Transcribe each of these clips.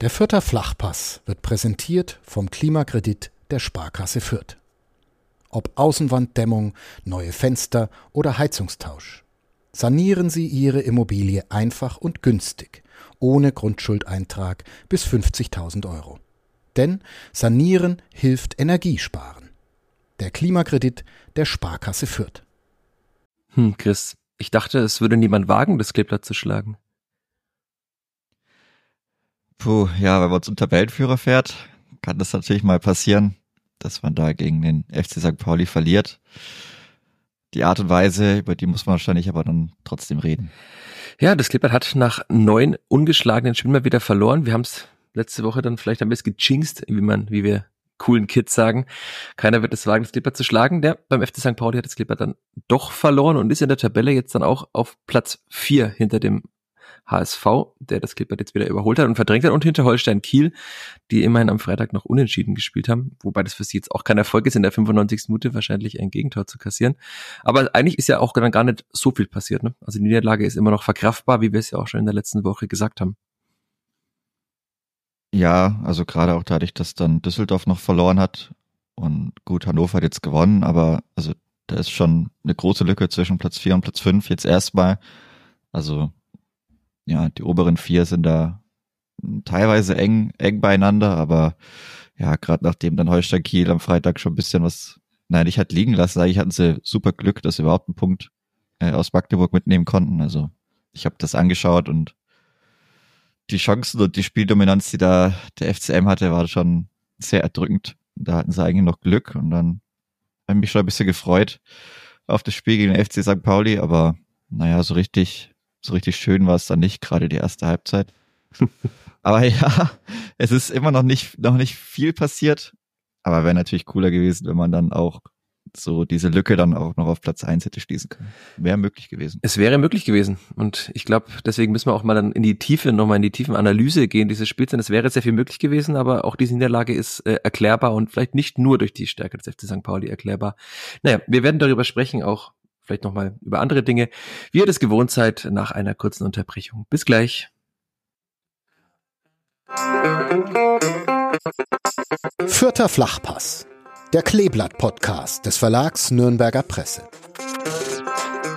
Der Fürther Flachpass wird präsentiert vom Klimakredit der Sparkasse Fürth. Ob Außenwanddämmung, neue Fenster oder Heizungstausch. Sanieren Sie Ihre Immobilie einfach und günstig, ohne Grundschuldeintrag bis 50.000 Euro. Denn Sanieren hilft Energiesparen. Der Klimakredit der Sparkasse Fürth. Hm, Chris, ich dachte, es würde niemand wagen, das Kleeblatt zu schlagen. Puh, ja, wenn man zum Tabellenführer fährt, kann das natürlich mal passieren, dass man da gegen den FC St. Pauli verliert. Die Art und Weise, über die muss man wahrscheinlich aber dann trotzdem reden. Ja, das Klippert hat nach neun ungeschlagenen Spielen mal wieder verloren. Wir haben es letzte Woche dann vielleicht ein bisschen gejinxt, wie man, wie wir coolen Kids sagen. Keiner wird es wagen, das Klippert zu schlagen. Der beim FC St. Pauli hat das Klippert dann doch verloren und ist in der Tabelle jetzt dann auch auf Platz vier hinter dem HSV, der das Klippert jetzt wieder überholt hat und verdrängt hat und hinter Holstein Kiel, die immerhin am Freitag noch unentschieden gespielt haben, wobei das für sie jetzt auch kein Erfolg ist, in der 95. Minute wahrscheinlich ein Gegentor zu kassieren. Aber eigentlich ist ja auch dann gar nicht so viel passiert. Ne? Also die Niederlage ist immer noch verkraftbar, wie wir es ja auch schon in der letzten Woche gesagt haben. Ja, also gerade auch dadurch, dass dann Düsseldorf noch verloren hat und gut, Hannover hat jetzt gewonnen, aber also da ist schon eine große Lücke zwischen Platz 4 und Platz 5 jetzt erstmal. Also ja, die oberen vier sind da teilweise eng, eng beieinander, aber ja, gerade nachdem dann Holstein Kiel am Freitag schon ein bisschen was, nein, ich hat liegen lassen, eigentlich hatten sie super Glück, dass sie überhaupt einen Punkt äh, aus Magdeburg mitnehmen konnten. Also ich habe das angeschaut und die Chancen und die Spieldominanz, die da der FCM hatte, war schon sehr erdrückend. Da hatten sie eigentlich noch Glück und dann habe ich mich schon ein bisschen gefreut auf das Spiel gegen den FC St. Pauli, aber naja, so richtig so richtig schön war es dann nicht, gerade die erste Halbzeit. aber ja, es ist immer noch nicht, noch nicht viel passiert. Aber wäre natürlich cooler gewesen, wenn man dann auch so diese Lücke dann auch noch auf Platz eins hätte schließen können. Wäre möglich gewesen. Es wäre möglich gewesen. Und ich glaube, deswegen müssen wir auch mal dann in die Tiefe, nochmal in die tiefen Analyse gehen dieses Spiels. Denn es wäre sehr viel möglich gewesen, aber auch diese Niederlage ist äh, erklärbar und vielleicht nicht nur durch die Stärke des FC St. Pauli erklärbar. Naja, wir werden darüber sprechen, auch vielleicht nochmal über andere Dinge, wie ihr das gewohnt seid, nach einer kurzen Unterbrechung. Bis gleich. Vierter Flachpass, der Kleeblatt-Podcast des Verlags Nürnberger Presse.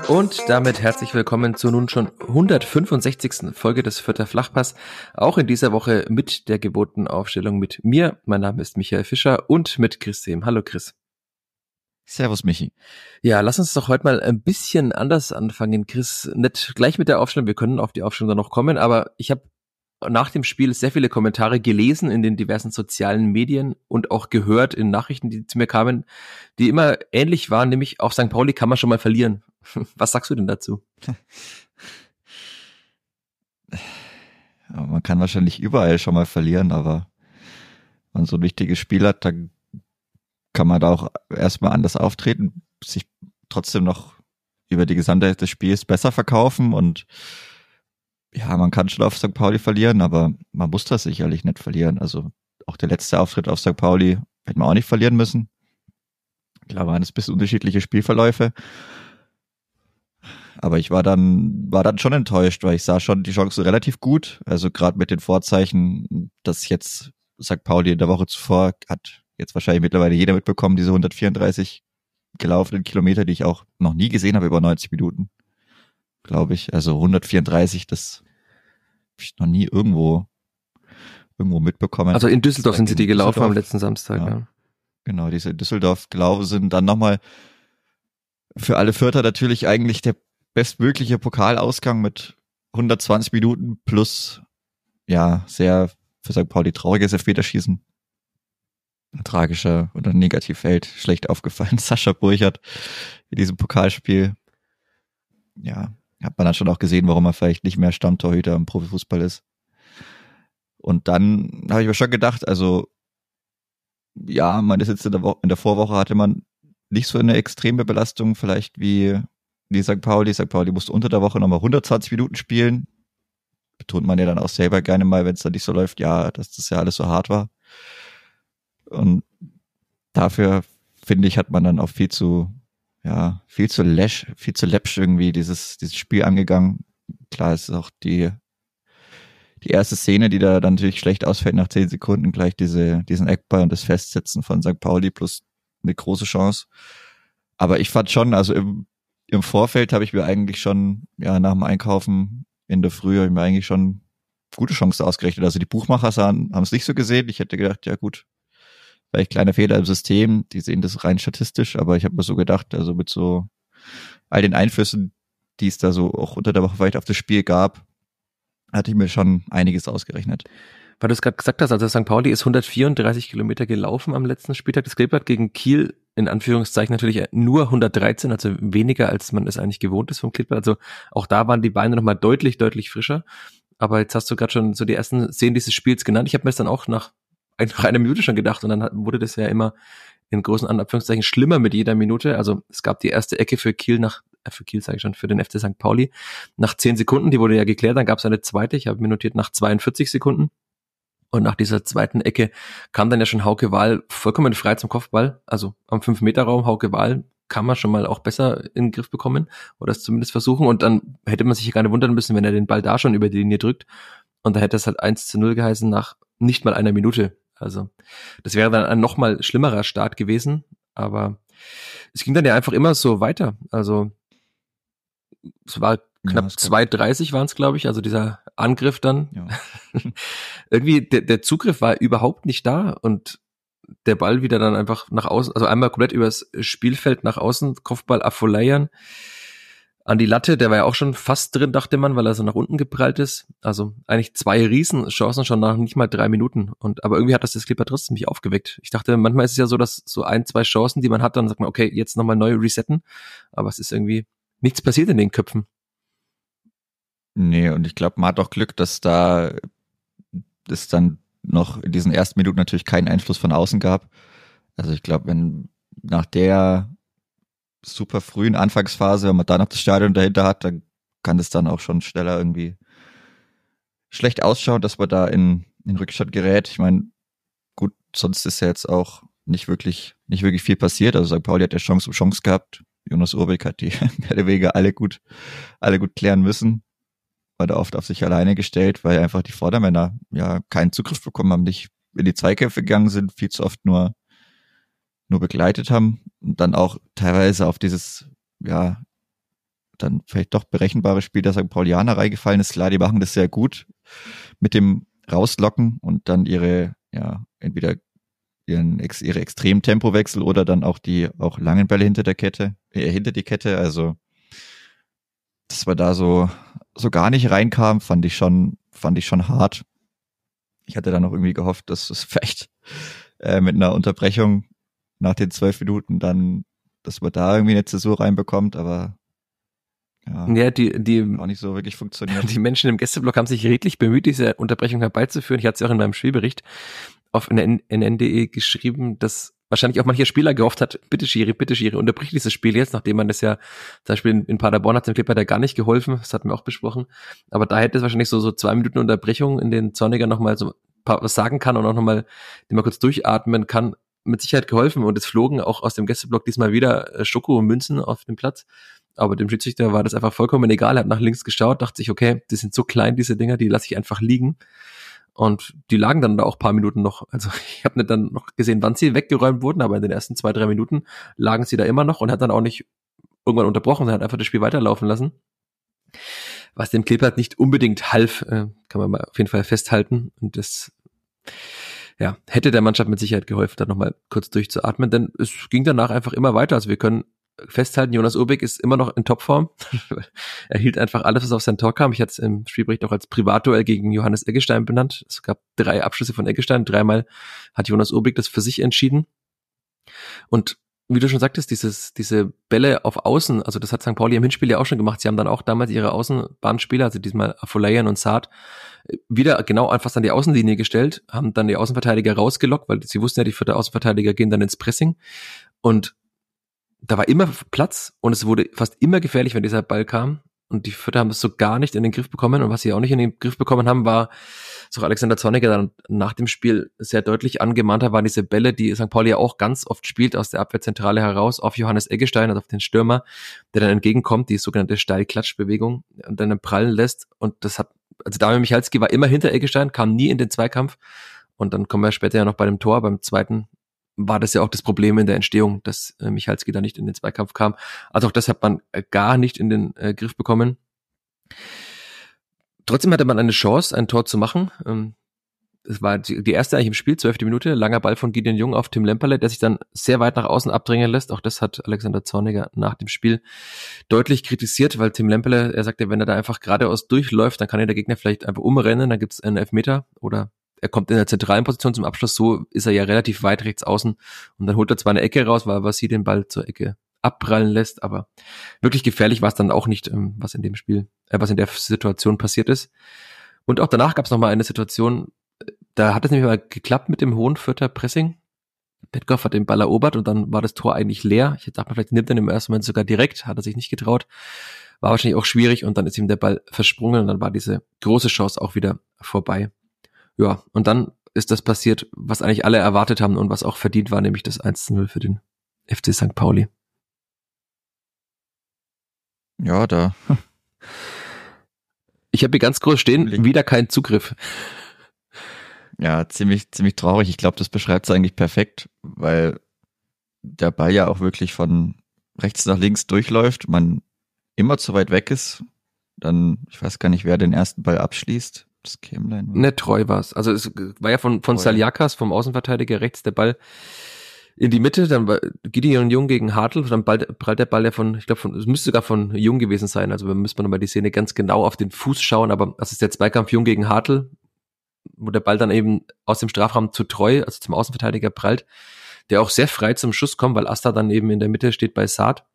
Und damit herzlich willkommen zur nun schon 165. Folge des Vierter Flachpass. Auch in dieser Woche mit der gewohnten Aufstellung mit mir. Mein Name ist Michael Fischer und mit Chris Sehm. Hallo Chris. Servus, Michi. Ja, lass uns doch heute mal ein bisschen anders anfangen, Chris. Nicht gleich mit der Aufstellung, wir können auf die Aufstellung dann noch kommen, aber ich habe nach dem Spiel sehr viele Kommentare gelesen in den diversen sozialen Medien und auch gehört in Nachrichten, die zu mir kamen, die immer ähnlich waren, nämlich auf St. Pauli kann man schon mal verlieren. Was sagst du denn dazu? man kann wahrscheinlich überall schon mal verlieren, aber wenn man so ein wichtiges Spiel hat, dann kann man da auch erstmal anders auftreten, sich trotzdem noch über die Gesamtheit des Spiels besser verkaufen und ja, man kann schon auf St. Pauli verlieren, aber man muss das sicherlich nicht verlieren. Also auch der letzte Auftritt auf St. Pauli hätte man auch nicht verlieren müssen. Klar waren es ein bisschen unterschiedliche Spielverläufe. Aber ich war dann, war dann schon enttäuscht, weil ich sah schon die Chance relativ gut. Also gerade mit den Vorzeichen, dass jetzt St. Pauli in der Woche zuvor hat jetzt wahrscheinlich mittlerweile jeder mitbekommen, diese 134 gelaufenen Kilometer, die ich auch noch nie gesehen habe über 90 Minuten, glaube ich. Also 134, das habe ich noch nie irgendwo irgendwo mitbekommen. Also in Düsseldorf sind sie die gelaufen am letzten Samstag. Ja. ja. Genau, diese in Düsseldorf gelaufen sind. Dann nochmal für alle Vierter natürlich eigentlich der bestmögliche Pokalausgang mit 120 Minuten plus ja sehr für St. Pauli trauriges Elfmeterschießen tragischer oder Negativfeld schlecht aufgefallen. Sascha Burchert in diesem Pokalspiel. Ja, hat man dann schon auch gesehen, warum er vielleicht nicht mehr Stammtorhüter im Profifußball ist. Und dann habe ich mir schon gedacht, also ja, man ist jetzt in der, Woche, in der Vorwoche hatte man nicht so eine extreme Belastung vielleicht wie die St. Pauli. St. Pauli musste unter der Woche nochmal 120 Minuten spielen. Betont man ja dann auch selber gerne mal, wenn es dann nicht so läuft, ja, dass das ja alles so hart war. Und dafür, finde ich, hat man dann auch viel zu, ja, viel zu läsch, viel zu läppsch irgendwie dieses, dieses Spiel angegangen. Klar ist auch die, die erste Szene, die da dann natürlich schlecht ausfällt nach zehn Sekunden, gleich diese, diesen Eckball und das Festsetzen von St. Pauli plus eine große Chance. Aber ich fand schon, also im, im Vorfeld habe ich mir eigentlich schon, ja, nach dem Einkaufen in der Früh habe ich mir eigentlich schon gute Chancen ausgerechnet. Also die Buchmacher sahen, haben es nicht so gesehen. Ich hätte gedacht, ja gut, vielleicht kleiner Fehler im System, die sehen das rein statistisch, aber ich habe mir so gedacht, also mit so all den Einflüssen, die es da so auch unter der Woche vielleicht auf das Spiel gab, hatte ich mir schon einiges ausgerechnet. Weil du es gerade gesagt hast, also St. Pauli ist 134 Kilometer gelaufen am letzten Spieltag. Das Kleeblatt gegen Kiel in Anführungszeichen natürlich nur 113, also weniger als man es eigentlich gewohnt ist vom Kleeblatt. Also auch da waren die Beine nochmal deutlich, deutlich frischer. Aber jetzt hast du gerade schon so die ersten Szenen dieses Spiels genannt. Ich habe mir das dann auch nach, nach einer Minute schon gedacht und dann wurde das ja immer in großen Anführungszeichen schlimmer mit jeder Minute. Also es gab die erste Ecke für Kiel nach äh, für Kiel sage ich schon, für den FC St. Pauli. Nach zehn Sekunden, die wurde ja geklärt, dann gab es eine zweite, ich habe mir notiert, nach 42 Sekunden. Und nach dieser zweiten Ecke kam dann ja schon Hauke Wahl vollkommen frei zum Kopfball. Also am 5-Meter-Raum, Hauke Wahl kann man schon mal auch besser in den Griff bekommen oder es zumindest versuchen. Und dann hätte man sich gar nicht wundern müssen, wenn er den Ball da schon über die Linie drückt. Und da hätte es halt 1 zu 0 geheißen nach nicht mal einer Minute. Also das wäre dann ein noch mal schlimmerer Start gewesen. Aber es ging dann ja einfach immer so weiter. Also es war knapp ja, 2,30 waren es, glaube ich, also dieser Angriff dann. Ja. Irgendwie, der, der Zugriff war überhaupt nicht da und der Ball wieder dann einfach nach außen, also einmal komplett übers Spielfeld nach außen, Kopfball affoleiern an die Latte, der war ja auch schon fast drin, dachte man, weil er so nach unten geprallt ist. Also eigentlich zwei Riesenchancen schon nach nicht mal drei Minuten. Und aber irgendwie hat das das Clipper trotzdem mich aufgeweckt. Ich dachte, manchmal ist es ja so, dass so ein, zwei Chancen, die man hat, dann sagt man, okay, jetzt nochmal neu resetten. Aber es ist irgendwie nichts passiert in den Köpfen. Nee, und ich glaube, man hat auch Glück, dass da es dann noch in diesen ersten Minuten natürlich keinen Einfluss von außen gab. Also ich glaube, wenn nach der super frühen Anfangsphase, wenn man dann noch das Stadion dahinter hat, dann kann das dann auch schon schneller irgendwie schlecht ausschauen, dass man da in, in Rückstand gerät. Ich meine, gut, sonst ist ja jetzt auch nicht wirklich, nicht wirklich viel passiert. Also St. Pauli hat ja Chance um Chance gehabt. Jonas Urbeck hat die mehr oder weniger alle gut, alle gut klären müssen. War da oft auf sich alleine gestellt, weil einfach die Vordermänner ja keinen Zugriff bekommen haben, nicht in die Zweikämpfe gegangen sind, viel zu oft nur, nur begleitet haben und dann auch teilweise auf dieses, ja, dann vielleicht doch berechenbare Spiel der St. Paulianer reingefallen ist. Klar, die machen das sehr gut mit dem Rauslocken und dann ihre, ja, entweder ihren, ihre extremen Tempowechsel oder dann auch die auch langen Bälle hinter der Kette, äh, hinter die Kette. Also dass wir da so so gar nicht reinkam, fand ich schon fand ich schon hart. Ich hatte dann auch irgendwie gehofft, dass es vielleicht äh, mit einer Unterbrechung nach den zwölf Minuten dann, dass man da irgendwie eine Zäsur reinbekommt, aber ja, ja, die, die, auch nicht so wirklich funktioniert. Die Menschen im Gästeblock haben sich redlich bemüht, diese Unterbrechung herbeizuführen. Ich hatte es ja auch in meinem Spielbericht auf NN.de geschrieben, dass wahrscheinlich auch mancher Spieler gehofft hat, bitte Schiri, bitte Schiri, unterbrich dieses Spiel jetzt, nachdem man das ja, zum Beispiel in, in Paderborn hat dem Clipper da gar nicht geholfen, das hatten wir auch besprochen, aber da hätte es wahrscheinlich so, so zwei Minuten Unterbrechung in den Zorniger nochmal so was sagen kann und auch nochmal, den mal kurz durchatmen kann, mit Sicherheit geholfen und es flogen auch aus dem Gästeblock diesmal wieder äh, Schoko und Münzen auf dem Platz. Aber dem Schiedsrichter war das einfach vollkommen egal. Er hat nach links geschaut, dachte sich, okay, die sind so klein, diese Dinger, die lasse ich einfach liegen. Und die lagen dann da auch paar Minuten noch. Also ich habe nicht dann noch gesehen, wann sie weggeräumt wurden, aber in den ersten zwei, drei Minuten lagen sie da immer noch und hat dann auch nicht irgendwann unterbrochen, er hat einfach das Spiel weiterlaufen lassen. Was dem Clippert nicht unbedingt half, äh, kann man mal auf jeden Fall festhalten. Und das ja, hätte der Mannschaft mit Sicherheit geholfen, da nochmal kurz durchzuatmen, denn es ging danach einfach immer weiter. Also wir können festhalten, Jonas Urbeck ist immer noch in Topform. er hielt einfach alles, was auf sein Tor kam. Ich hatte es im Spielbericht auch als Privatduell gegen Johannes Eggestein benannt. Es gab drei Abschlüsse von Eggestein. Dreimal hat Jonas Urbeck das für sich entschieden. Und wie du schon sagtest, dieses, diese Bälle auf Außen, also das hat St. Pauli im Hinspiel ja auch schon gemacht. Sie haben dann auch damals ihre Außenbahnspieler, also diesmal Afolayan und Saad, wieder genau einfach an die Außenlinie gestellt, haben dann die Außenverteidiger rausgelockt, weil sie wussten ja, die vierte Außenverteidiger gehen dann ins Pressing. Und da war immer Platz und es wurde fast immer gefährlich, wenn dieser Ball kam. Und die Vierter haben es so gar nicht in den Griff bekommen. Und was sie auch nicht in den Griff bekommen haben, war, so Alexander Zorniger dann nach dem Spiel sehr deutlich angemahnt hat, waren diese Bälle, die St. Pauli ja auch ganz oft spielt aus der Abwehrzentrale heraus auf Johannes Eggestein, also auf den Stürmer, der dann entgegenkommt, die sogenannte Steilklatschbewegung und dann prallen lässt. Und das hat also Damian Michalski war immer hinter Eggestein, kam nie in den Zweikampf. Und dann kommen wir später ja noch bei dem Tor, beim zweiten war das ja auch das Problem in der Entstehung, dass äh, Michalski da nicht in den Zweikampf kam. Also auch das hat man äh, gar nicht in den äh, Griff bekommen. Trotzdem hatte man eine Chance, ein Tor zu machen. Ähm, es war die, erste eigentlich im Spiel, zwölfte Minute, langer Ball von Gideon Jung auf Tim Lemperle, der sich dann sehr weit nach außen abdrängen lässt. Auch das hat Alexander Zorniger nach dem Spiel deutlich kritisiert, weil Tim Lemperle, er sagte, wenn er da einfach geradeaus durchläuft, dann kann er der Gegner vielleicht einfach umrennen, dann gibt es einen Elfmeter oder er kommt in der zentralen Position zum Abschluss, so ist er ja relativ weit rechts außen und dann holt er zwar eine Ecke raus, weil was sie den Ball zur Ecke abprallen lässt, aber wirklich gefährlich war es dann auch nicht, ähm, was in dem Spiel, äh, was in der Situation passiert ist. Und auch danach gab es nochmal eine Situation, da hat es nämlich mal geklappt mit dem hohen Vierter Pressing. Petkoff hat den Ball erobert und dann war das Tor eigentlich leer. Ich dachte, vielleicht nimmt er im ersten Moment sogar direkt, hat er sich nicht getraut. War wahrscheinlich auch schwierig und dann ist ihm der Ball versprungen und dann war diese große Chance auch wieder vorbei. Ja, und dann ist das passiert, was eigentlich alle erwartet haben und was auch verdient war, nämlich das 1-0 für den FC St. Pauli. Ja, da. Ich habe hier ganz groß stehen, wieder kein Zugriff. Ja, ziemlich, ziemlich traurig. Ich glaube, das beschreibt es eigentlich perfekt, weil der Ball ja auch wirklich von rechts nach links durchläuft, man immer zu weit weg ist. Dann, ich weiß gar nicht, wer den ersten Ball abschließt. Das Kämlein. Ne, treu war's. Also es war ja von, von Saljakas, vom Außenverteidiger rechts, der Ball in die Mitte, dann Gideon Jung gegen Hartl, dann bald, prallt der Ball ja von, ich glaube, von, es müsste sogar von Jung gewesen sein, also wir müssen nochmal die Szene ganz genau auf den Fuß schauen, aber das ist der Zweikampf Jung gegen Hartl, wo der Ball dann eben aus dem Strafraum zu treu, also zum Außenverteidiger prallt, der auch sehr frei zum Schuss kommt, weil Asta dann eben in der Mitte steht bei Saad.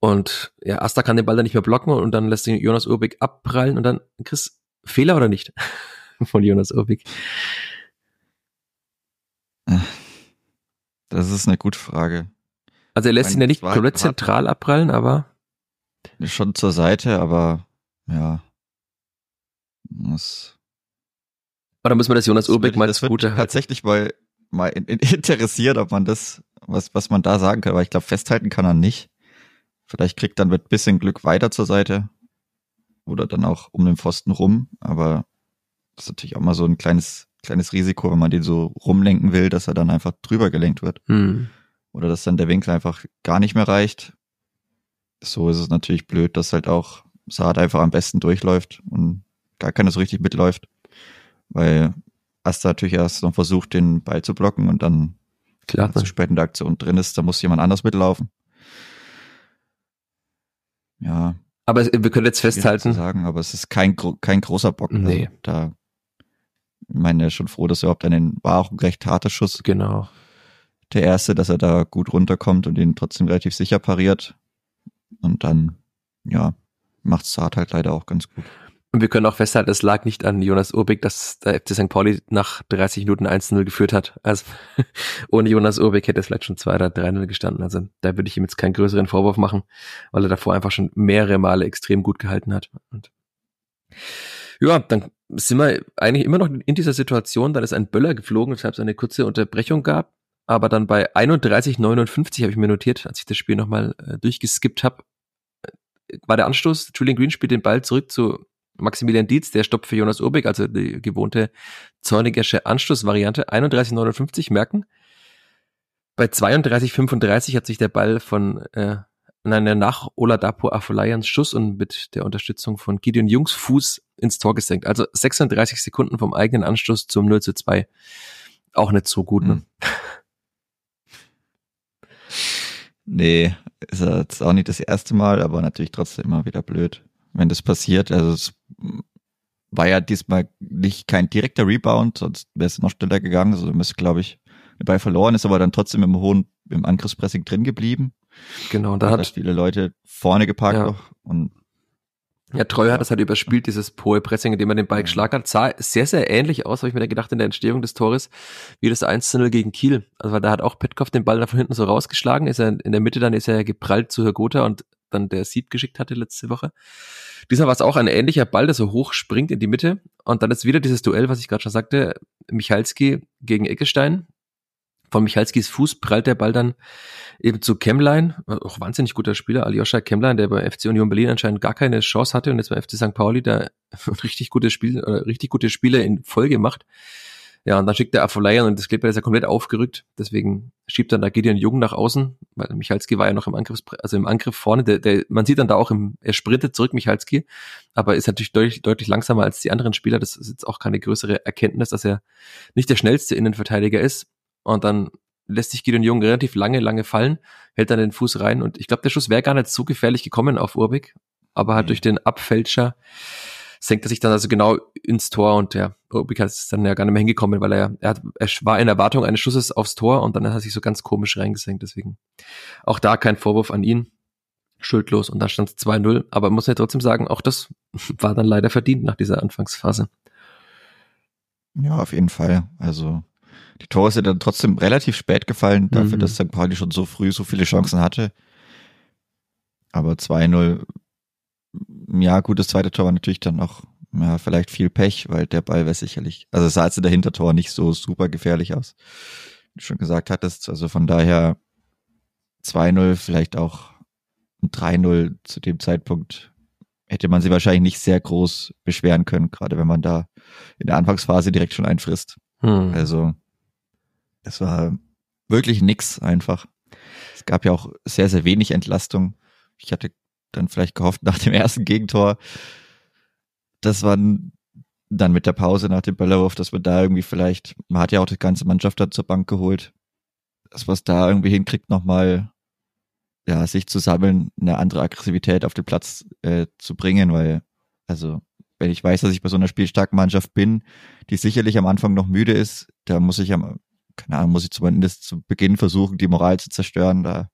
Und ja, Asta kann den Ball dann nicht mehr blocken und dann lässt sich Jonas Urbig abprallen und dann, Chris, Fehler oder nicht? Von Jonas Urbig. Das ist eine gute Frage. Also er lässt ihn ja nicht komplett zentral abprallen, aber. Schon zur Seite, aber ja. Das oder müssen wir das Jonas Urbig mal das Gute tatsächlich mal, mal in, in interessiert, ob man das, was, was man da sagen kann, aber ich glaube, festhalten kann er nicht. Vielleicht kriegt dann mit bisschen Glück weiter zur Seite oder dann auch um den Pfosten rum, aber das ist natürlich auch mal so ein kleines, kleines Risiko, wenn man den so rumlenken will, dass er dann einfach drüber gelenkt wird. Hm. Oder dass dann der Winkel einfach gar nicht mehr reicht. So ist es natürlich blöd, dass halt auch Saad einfach am besten durchläuft und gar keiner so richtig mitläuft weil Asta natürlich erst noch versucht, den Ball zu blocken und dann Klar. zu spät in der Aktion drin ist, da muss jemand anders mitlaufen. Ja. Aber wir können jetzt festhalten. Sagen, aber es ist kein, kein großer Bock. Also nee. Also da, meine, schon froh, dass er überhaupt einen, war auch ein recht harter Schuss. Genau. Der erste, dass er da gut runterkommt und ihn trotzdem relativ sicher pariert. Und dann, ja, macht Saad halt leider auch ganz gut. Und wir können auch festhalten, es lag nicht an Jonas Urbig, dass der FC St. Pauli nach 30 Minuten 1-0 geführt hat. Also ohne Jonas Urbig hätte es vielleicht schon 2 oder 3-0 gestanden. Also da würde ich ihm jetzt keinen größeren Vorwurf machen, weil er davor einfach schon mehrere Male extrem gut gehalten hat. Und ja, dann sind wir eigentlich immer noch in dieser Situation, dann ist ein Böller geflogen, weshalb es eine kurze Unterbrechung gab. Aber dann bei 31,59 habe ich mir notiert, als ich das Spiel nochmal äh, durchgeskippt habe, äh, war der Anstoß, Julian Green spielt den Ball zurück zu Maximilian Dietz, der stoppt für Jonas Urbig, also die gewohnte zornigersche Anschlussvariante. 31,59 merken. Bei 32,35 hat sich der Ball von äh, nein, nach Oladapo Afolayans Schuss und mit der Unterstützung von Gideon Jungs Fuß ins Tor gesenkt. Also 36 Sekunden vom eigenen Anstoß zum 0 zu 2. Auch nicht so gut, ne? Hm. Nee, ist jetzt auch nicht das erste Mal, aber natürlich trotzdem immer wieder blöd wenn das passiert. Also es war ja diesmal nicht kein direkter Rebound, sonst wäre es noch schneller gegangen. Also müsste, glaube ich, dabei verloren, ist aber dann trotzdem im hohen, im Angriffspressing drin geblieben. Genau, und da hat, hat viele Leute vorne geparkt ja. noch und ja, Treu hat das halt überspielt, dieses hohe Pressing, indem er den Ball geschlagen hat. Sah sehr, sehr ähnlich aus, habe ich mir da gedacht, in der Entstehung des Tores, wie das 1-0 gegen Kiel. Also da hat auch Petkov den Ball da von hinten so rausgeschlagen, ist er in der Mitte, dann ist er geprallt zu Hergotha und dann der Sieb geschickt hatte letzte Woche. Dieser war es auch ein ähnlicher Ball, der so hoch springt in die Mitte. Und dann ist wieder dieses Duell, was ich gerade schon sagte, Michalski gegen Eckestein. Von Michalskis Fuß prallt der Ball dann eben zu Kemlein, auch wahnsinnig guter Spieler, Aljoscha Kemlein, der bei FC Union Berlin anscheinend gar keine Chance hatte und jetzt bei FC St. Pauli da richtig gute Spiel, äh, richtig gute Spiele in Folge macht. Ja, und dann schickt der Afolayan und das Kleber ist ja komplett aufgerückt. Deswegen schiebt dann da Gideon Jung nach außen, weil Michalski war ja noch im Angriff, also im Angriff vorne. Der, der, man sieht dann da auch im, er sprintet zurück, Michalski, aber ist natürlich deutlich, deutlich langsamer als die anderen Spieler. Das ist jetzt auch keine größere Erkenntnis, dass er nicht der schnellste Innenverteidiger ist. Und dann lässt sich Gideon Jung relativ lange, lange fallen, hält dann den Fuß rein und ich glaube, der Schuss wäre gar nicht so gefährlich gekommen auf Urbik, aber halt mhm. durch den Abfälscher senkt er sich dann also genau ins Tor und ja, Urbik ist dann ja gar nicht mehr hingekommen, weil er, er, hat, er war in Erwartung eines Schusses aufs Tor und dann hat er sich so ganz komisch reingesenkt, deswegen auch da kein Vorwurf an ihn, schuldlos und da stand es 2-0, aber muss ja trotzdem sagen, auch das war dann leider verdient nach dieser Anfangsphase. Ja, auf jeden Fall. Also die Tore sind dann trotzdem relativ spät gefallen, dafür, mhm. dass St. Pauli schon so früh so viele Chancen hatte. Aber 2-0, ja, gut, das zweite Tor war natürlich dann noch, ja, vielleicht viel Pech, weil der Ball wäre sicherlich, also sah jetzt in der Hintertor nicht so super gefährlich aus. Wie du schon gesagt hattest, also von daher 2-0, vielleicht auch 3-0 zu dem Zeitpunkt hätte man sie wahrscheinlich nicht sehr groß beschweren können, gerade wenn man da in der Anfangsphase direkt schon einfrisst. Hm. Also es war wirklich nix einfach. Es gab ja auch sehr, sehr wenig Entlastung. Ich hatte dann vielleicht gehofft nach dem ersten Gegentor, das war dann mit der Pause nach dem Böllerwurf, dass man da irgendwie vielleicht, man hat ja auch die ganze Mannschaft dann zur Bank geholt, dass man es da irgendwie hinkriegt, nochmal ja, sich zu sammeln, eine andere Aggressivität auf den Platz äh, zu bringen, weil, also, wenn ich weiß, dass ich bei so einer spielstarken Mannschaft bin, die sicherlich am Anfang noch müde ist, da muss ich am, keine Ahnung, muss ich zumindest zu Beginn versuchen, die Moral zu zerstören. Da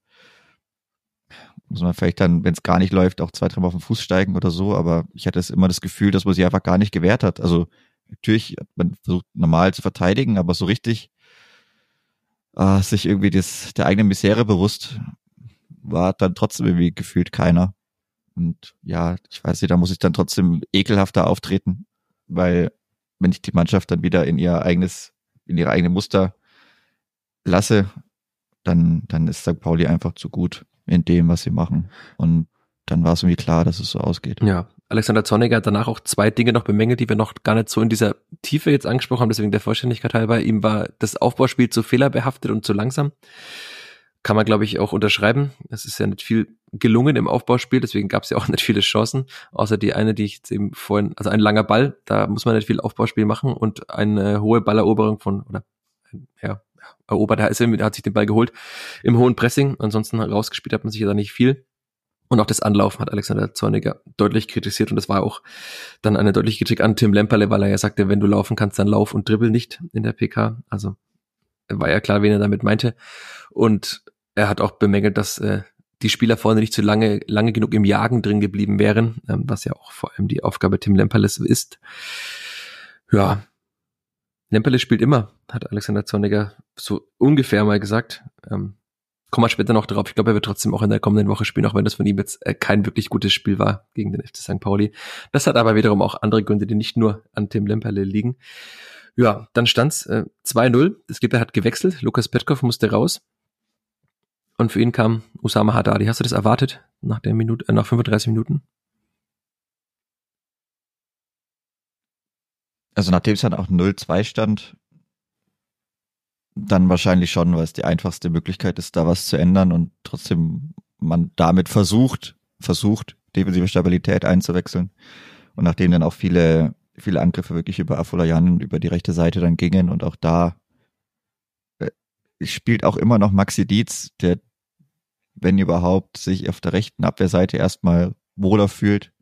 muss man vielleicht dann, wenn es gar nicht läuft, auch zwei, dreimal auf den Fuß steigen oder so. Aber ich hatte immer das Gefühl, dass man sich einfach gar nicht gewehrt hat. Also natürlich hat man versucht, normal zu verteidigen, aber so richtig äh, sich irgendwie das, der eigenen Misere bewusst war dann trotzdem irgendwie gefühlt keiner. Und ja, ich weiß nicht, da muss ich dann trotzdem ekelhafter auftreten, weil wenn ich die Mannschaft dann wieder in ihr eigenes, in ihre eigene Muster lasse, dann, dann ist St. Pauli einfach zu gut in dem, was sie machen. Und dann war es irgendwie klar, dass es so ausgeht. Ja, Alexander Zorniger hat danach auch zwei Dinge noch bemängelt, die wir noch gar nicht so in dieser Tiefe jetzt angesprochen haben, deswegen der Vollständigkeit halber. Ihm war das Aufbauspiel zu fehlerbehaftet und zu langsam. Kann man, glaube ich, auch unterschreiben. Es ist ja nicht viel gelungen im Aufbauspiel, deswegen gab es ja auch nicht viele Chancen, außer die eine, die ich jetzt eben vorhin, also ein langer Ball, da muss man nicht viel Aufbauspiel machen und eine hohe Balleroberung von, oder ja, erobert, da ist er, hat sich den Ball geholt im hohen Pressing. Ansonsten rausgespielt hat man sich ja da nicht viel. Und auch das Anlaufen hat Alexander Zorniger deutlich kritisiert und das war auch dann eine deutliche Kritik an Tim Lemperle, weil er ja sagte, wenn du laufen kannst, dann lauf und dribbel nicht in der PK. Also war ja klar, wen er damit meinte. Und er hat auch bemängelt, dass äh, die Spieler vorne nicht zu lange, lange genug im Jagen drin geblieben wären, ähm, was ja auch vor allem die Aufgabe Tim Lemperles ist. Ja, Lemperle spielt immer, hat Alexander Zorniger so ungefähr mal gesagt. Ähm, kommen wir später noch drauf. Ich glaube, er wird trotzdem auch in der kommenden Woche spielen, auch wenn das von ihm jetzt äh, kein wirklich gutes Spiel war gegen den FC St. Pauli. Das hat aber wiederum auch andere Gründe, die nicht nur an Tim Lemperle liegen. Ja, dann stand's äh, 2-0. Das Skipper hat gewechselt. Lukas Petkov musste raus. Und für ihn kam Usama Haddadi. Hast du das erwartet nach der Minute, äh, nach 35 Minuten? Also nachdem es dann auch 0-2 stand, dann wahrscheinlich schon, weil es die einfachste Möglichkeit ist, da was zu ändern und trotzdem man damit versucht, versucht, defensive Stabilität einzuwechseln. Und nachdem dann auch viele, viele Angriffe wirklich über Afolayan und über die rechte Seite dann gingen und auch da äh, spielt auch immer noch Maxi Dietz, der, wenn überhaupt, sich auf der rechten Abwehrseite erstmal wohler fühlt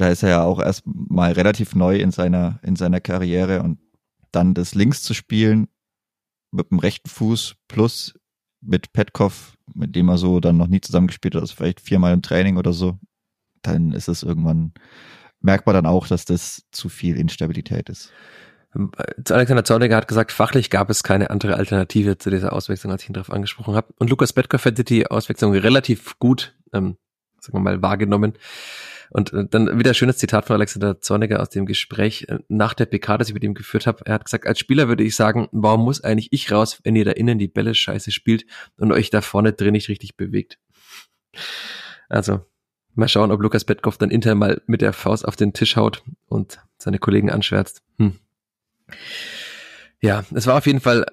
da ist er ja auch erst mal relativ neu in seiner, in seiner Karriere und dann das Links zu spielen mit dem rechten Fuß plus mit Petkov, mit dem er so dann noch nie zusammengespielt hat, also vielleicht viermal im Training oder so, dann ist es irgendwann, merkt man dann auch, dass das zu viel Instabilität ist. Alexander Zorniger hat gesagt, fachlich gab es keine andere Alternative zu dieser Auswechslung, als ich ihn darauf angesprochen habe. Und Lukas Petkov hätte die Auswechslung relativ gut, ähm, sagen wir mal, wahrgenommen Und äh, dann wieder schönes Zitat von Alexander Zorniger aus dem Gespräch äh, nach der PK, das ich mit ihm geführt habe. Er hat gesagt, als Spieler würde ich sagen, warum muss eigentlich ich raus, wenn ihr da innen die Bälle scheiße spielt und euch da vorne drin nicht richtig bewegt? Also, mal schauen, ob Lukas Petkoff dann intern mal mit der Faust auf den Tisch haut und seine Kollegen anschwärzt. Hm. Ja, es war auf jeden Fall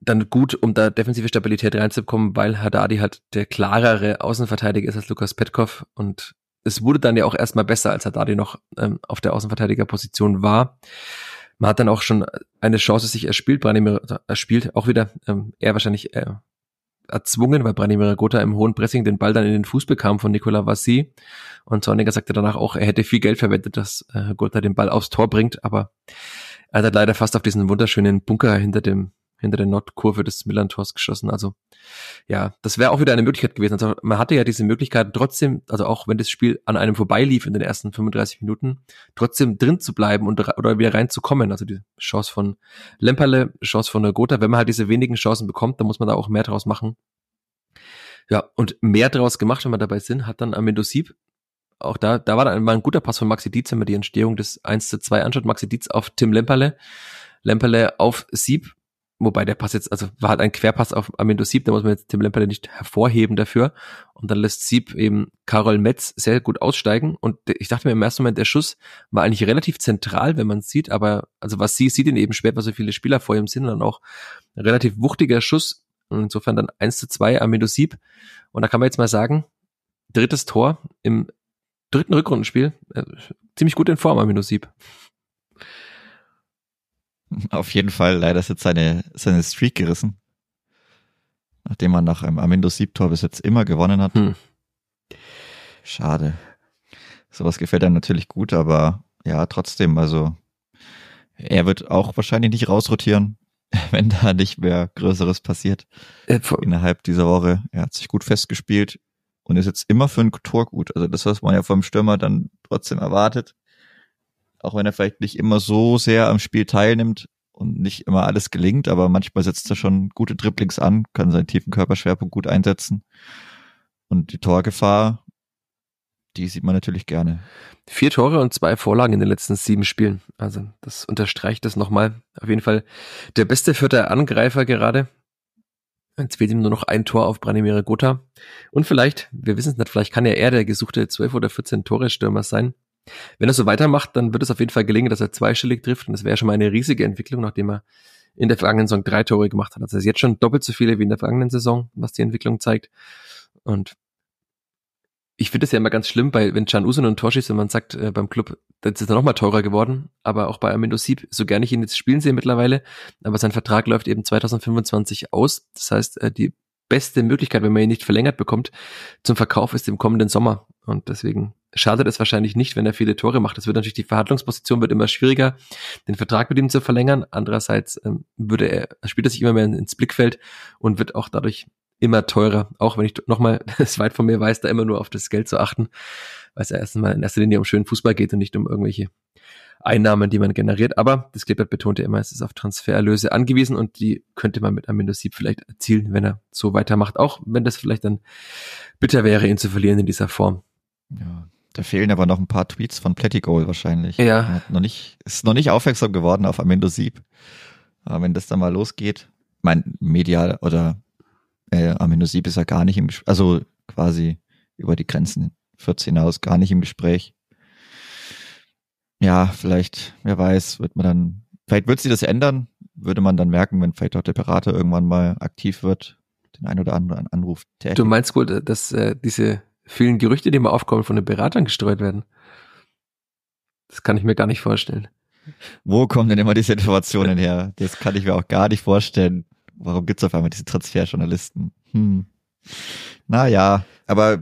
dann gut, um da defensive Stabilität reinzubekommen, weil Haddadi halt der klarere Außenverteidiger ist als Lukas Petkov und es wurde dann ja auch erstmal besser, als Haddadi noch ähm, auf der Außenverteidigerposition war. Man hat dann auch schon eine Chance sich erspielt, Branimir erspielt, auch wieder ähm, eher wahrscheinlich äh, erzwungen, weil Branimir Gotha im hohen Pressing den Ball dann in den Fuß bekam von Nicola Vassi. Und Zorniger sagte danach auch, er hätte viel Geld verwendet, dass äh, Gotha den Ball aufs Tor bringt, aber er hat leider fast auf diesen wunderschönen Bunker hinter dem hinter der Nordkurve des Millantors geschossen. Also ja, das wäre auch wieder eine Möglichkeit gewesen. Also man hatte ja diese Möglichkeit trotzdem, also auch wenn das Spiel an einem vorbeilief in den ersten 35 Minuten, trotzdem drin zu bleiben und oder wieder reinzukommen. Also die Chance von Lemperle, Chance von Gotha. Wenn man halt diese wenigen Chancen bekommt, dann muss man da auch mehr draus machen. Ja, und mehr draus gemacht, wenn wir dabei sind, hat dann Amendo Sieb auch da, da war dann mal ein guter Pass von Maxi Dietz, wenn man die Entstehung des 1 zu 2 anschaut. Maxi Dietz auf Tim Lemperle. Lemperle auf Sieb, Wobei der Pass jetzt, also war halt ein Querpass auf Amendo Sieb, da muss man jetzt Tim Lemperle nicht hervorheben dafür. Und dann lässt Sieb eben Karol Metz sehr gut aussteigen. Und ich dachte mir im ersten Moment, der Schuss war eigentlich relativ zentral, wenn man es sieht, aber also was sie sieht ihn eben schwer, weil so viele Spieler vor ihm sind, dann auch ein relativ wuchtiger Schuss. Und insofern dann 1 zu 2 Amendo Sieb. Und da kann man jetzt mal sagen, drittes Tor im dritten Rückrundenspiel, äh, ziemlich gut in Form, Amendo Sieb. Auf jeden Fall, leider ist jetzt seine, seine Streak gerissen. Nachdem man nach einem Amindo Siebtor bis jetzt immer gewonnen hat. Hm. Schade. Sowas gefällt einem natürlich gut, aber ja, trotzdem, also er wird auch wahrscheinlich nicht rausrotieren, wenn da nicht mehr Größeres passiert äh, innerhalb dieser Woche. Er hat sich gut festgespielt und ist jetzt immer für ein Tor gut. Also das, was man ja vom Stürmer dann trotzdem erwartet auch wenn er vielleicht nicht immer so sehr am Spiel teilnimmt und nicht immer alles gelingt, aber manchmal setzt er schon gute Dribblings an, kann seinen tiefen Körperschwerpunkt gut einsetzen. Und die Torgefahr, die sieht man natürlich gerne. Vier Tore und zwei Vorlagen in den letzten sieben Spielen. Also das unterstreicht das nochmal. Auf jeden Fall der beste vierte Angreifer gerade. Jetzt fehlt ihm nur noch ein Tor auf Branimir Gotha. Und vielleicht, wir wissen es nicht, vielleicht kann ja er der gesuchte 12 oder 14 Tore-Stürmer sein. Wenn er so weitermacht, dann wird es auf jeden Fall gelingen, dass er zweistellig trifft. Und das wäre schon mal eine riesige Entwicklung, nachdem er in der vergangenen Saison drei Tore gemacht hat. Also er ist jetzt schon doppelt so viele wie in der vergangenen Saison, was die Entwicklung zeigt. Und ich finde es ja immer ganz schlimm, weil wenn Can Usun ein Tor schießt und man sagt äh, beim Club, das ist er noch mal teurer geworden, aber auch bei Amindo Sieb, so gerne ich ihn jetzt spielen sehe mittlerweile, aber sein Vertrag läuft eben 2025 aus. Das heißt, äh, die beste Möglichkeit, wenn man ihn nicht verlängert bekommt, zum Verkauf ist im kommenden Sommer. Und deswegen schadet es wahrscheinlich nicht, wenn er viele Tore macht. Das wird natürlich die Verhandlungsposition wird immer schwieriger, den Vertrag mit ihm zu verlängern. Andererseits ähm, würde er, spielt er sich immer mehr ins Blickfeld und wird auch dadurch immer teurer. Auch wenn ich nochmal es weit von mir weiß, da immer nur auf das Geld zu achten, weil es ja erstmal in erster Linie um schönen Fußball geht und nicht um irgendwelche Einnahmen, die man generiert. Aber das Kleeblatt betonte immer, es ist auf Transfererlöse angewiesen und die könnte man mit Amindo Sieb vielleicht erzielen, wenn er so weitermacht. Auch wenn das vielleicht dann bitter wäre, ihn zu verlieren in dieser Form. Ja, da fehlen aber noch ein paar Tweets von Plettigol wahrscheinlich. Ja. Hat noch nicht, ist noch nicht aufmerksam geworden auf Amindo Sieb. Aber wenn das dann mal losgeht, mein medial oder äh, Amindo Sieb ist ja gar nicht im Gespräch, also quasi über die Grenzen 14 hinaus gar nicht im Gespräch ja, vielleicht, wer weiß, wird man dann, vielleicht wird sie das ändern, würde man dann merken, wenn vielleicht auch der Berater irgendwann mal aktiv wird, den ein oder anderen Anruf tätigt. Du meinst wohl, dass äh, diese vielen Gerüchte, die mal aufkommen, von den Beratern gestreut werden? Das kann ich mir gar nicht vorstellen. Wo kommen denn immer diese Informationen her? Das kann ich mir auch gar nicht vorstellen. Warum gibt's auf einmal diese Transferjournalisten? Hm. Naja, aber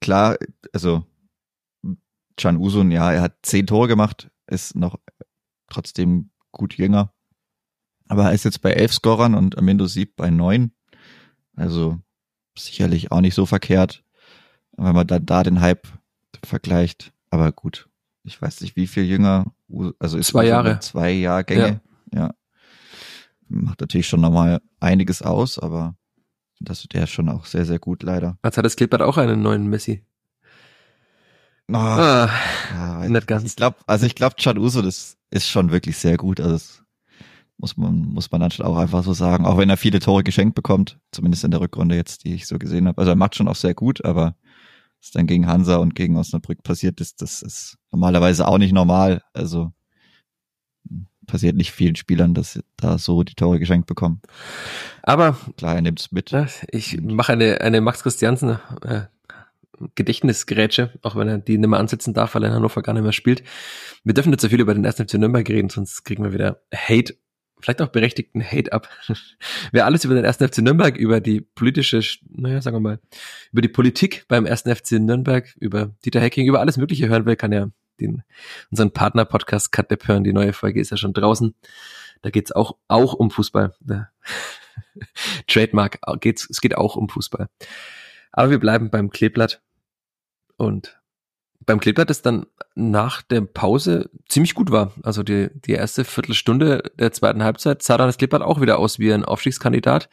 klar, also Can Usun, ja, er hat zehn Tore gemacht, ist noch trotzdem gut jünger. Aber er ist jetzt bei elf Scorern und Amendo Sieb bei neun. Also sicherlich auch nicht so verkehrt, wenn man dann da den Hype vergleicht. Aber gut, ich weiß nicht, wie viel jünger, also ist zwei Jahre, zwei Jahrgänge, ja. ja. Macht natürlich schon nochmal einiges aus, aber das, der ist schon auch sehr, sehr gut leider. Als hat das Klippert auch einen neuen Messi. Oh, ah, ja, nicht ganz. Ich glaube, also ich glaube, Chan Uso, das ist schon wirklich sehr gut. Also das muss man, muss man dann schon auch einfach so sagen. Auch wenn er viele Tore geschenkt bekommt, zumindest in der Rückrunde jetzt, die ich so gesehen habe. Also er macht schon auch sehr gut, aber was dann gegen Hansa und gegen Osnabrück passiert ist, das ist normalerweise auch nicht normal. Also passiert nicht vielen Spielern, dass sie da so die Tore geschenkt bekommen. Aber klar, er nimmt es mit. Ich mache eine, eine Max Christiansen äh, Gedächtnisgrätsche, auch wenn er die nicht mehr ansetzen darf, weil er in Hannover gar nicht mehr spielt. Wir dürfen nicht so viel über den ersten FC Nürnberg reden, sonst kriegen wir wieder Hate, vielleicht auch berechtigten Hate ab. Wer alles über den ersten FC Nürnberg, über die politische, naja, sagen wir mal, über die Politik beim ersten FC Nürnberg, über Dieter Hacking, über alles Mögliche hören will, kann ja den, unseren Partner-Podcast Cut hören. Die neue Folge ist ja schon draußen. Da geht's auch, auch um Fußball. Trademark, geht's, es geht auch um Fußball. Aber wir bleiben beim Kleeblatt. Und beim Kleeblatt ist dann nach der Pause ziemlich gut war. Also die, die erste Viertelstunde der zweiten Halbzeit sah dann das Kleeblatt auch wieder aus wie ein Aufstiegskandidat.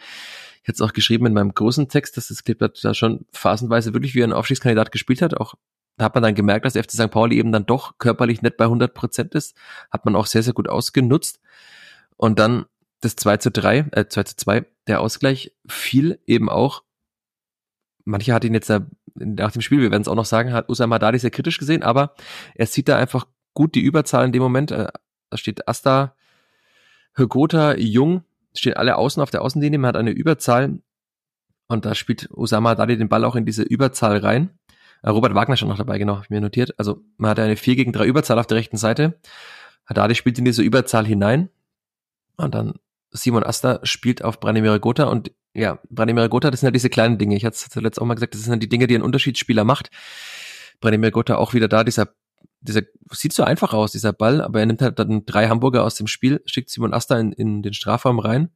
Ich hatte es auch geschrieben in meinem großen Text, dass das Kleeblatt da schon phasenweise wirklich wie ein Aufstiegskandidat gespielt hat. Auch hat man dann gemerkt, dass FC St. Pauli eben dann doch körperlich nicht bei 100 Prozent ist. Hat man auch sehr, sehr gut ausgenutzt. Und dann das 2 zu 3, äh, 2 zu 2, der Ausgleich fiel eben auch. Manche hat ihn jetzt nach dem Spiel, wir werden es auch noch sagen, hat Usama Dadi sehr kritisch gesehen, aber er sieht da einfach gut die Überzahl in dem Moment. Äh, da steht Asta, Högota, Jung, stehen alle außen auf der Außenlinie, man hat eine Überzahl und da spielt Usama Dadi den Ball auch in diese Überzahl rein. Äh, Robert Wagner schon noch dabei, genau, habe ich mir notiert. Also man hat eine 4 gegen 3 Überzahl auf der rechten Seite. Haddadi spielt in diese Überzahl hinein. Und dann Simon Asta spielt auf Branimir Gotha und ja, Branimir Gotha, das sind ja diese kleinen Dinge. Ich hatte es zuletzt auch mal gesagt, das sind ja die Dinge, die ein Unterschiedsspieler macht. Branimir Gotha auch wieder da, dieser, dieser, sieht so einfach aus, dieser Ball, aber er nimmt halt dann drei Hamburger aus dem Spiel, schickt Simon Asta in, in den Strafraum rein.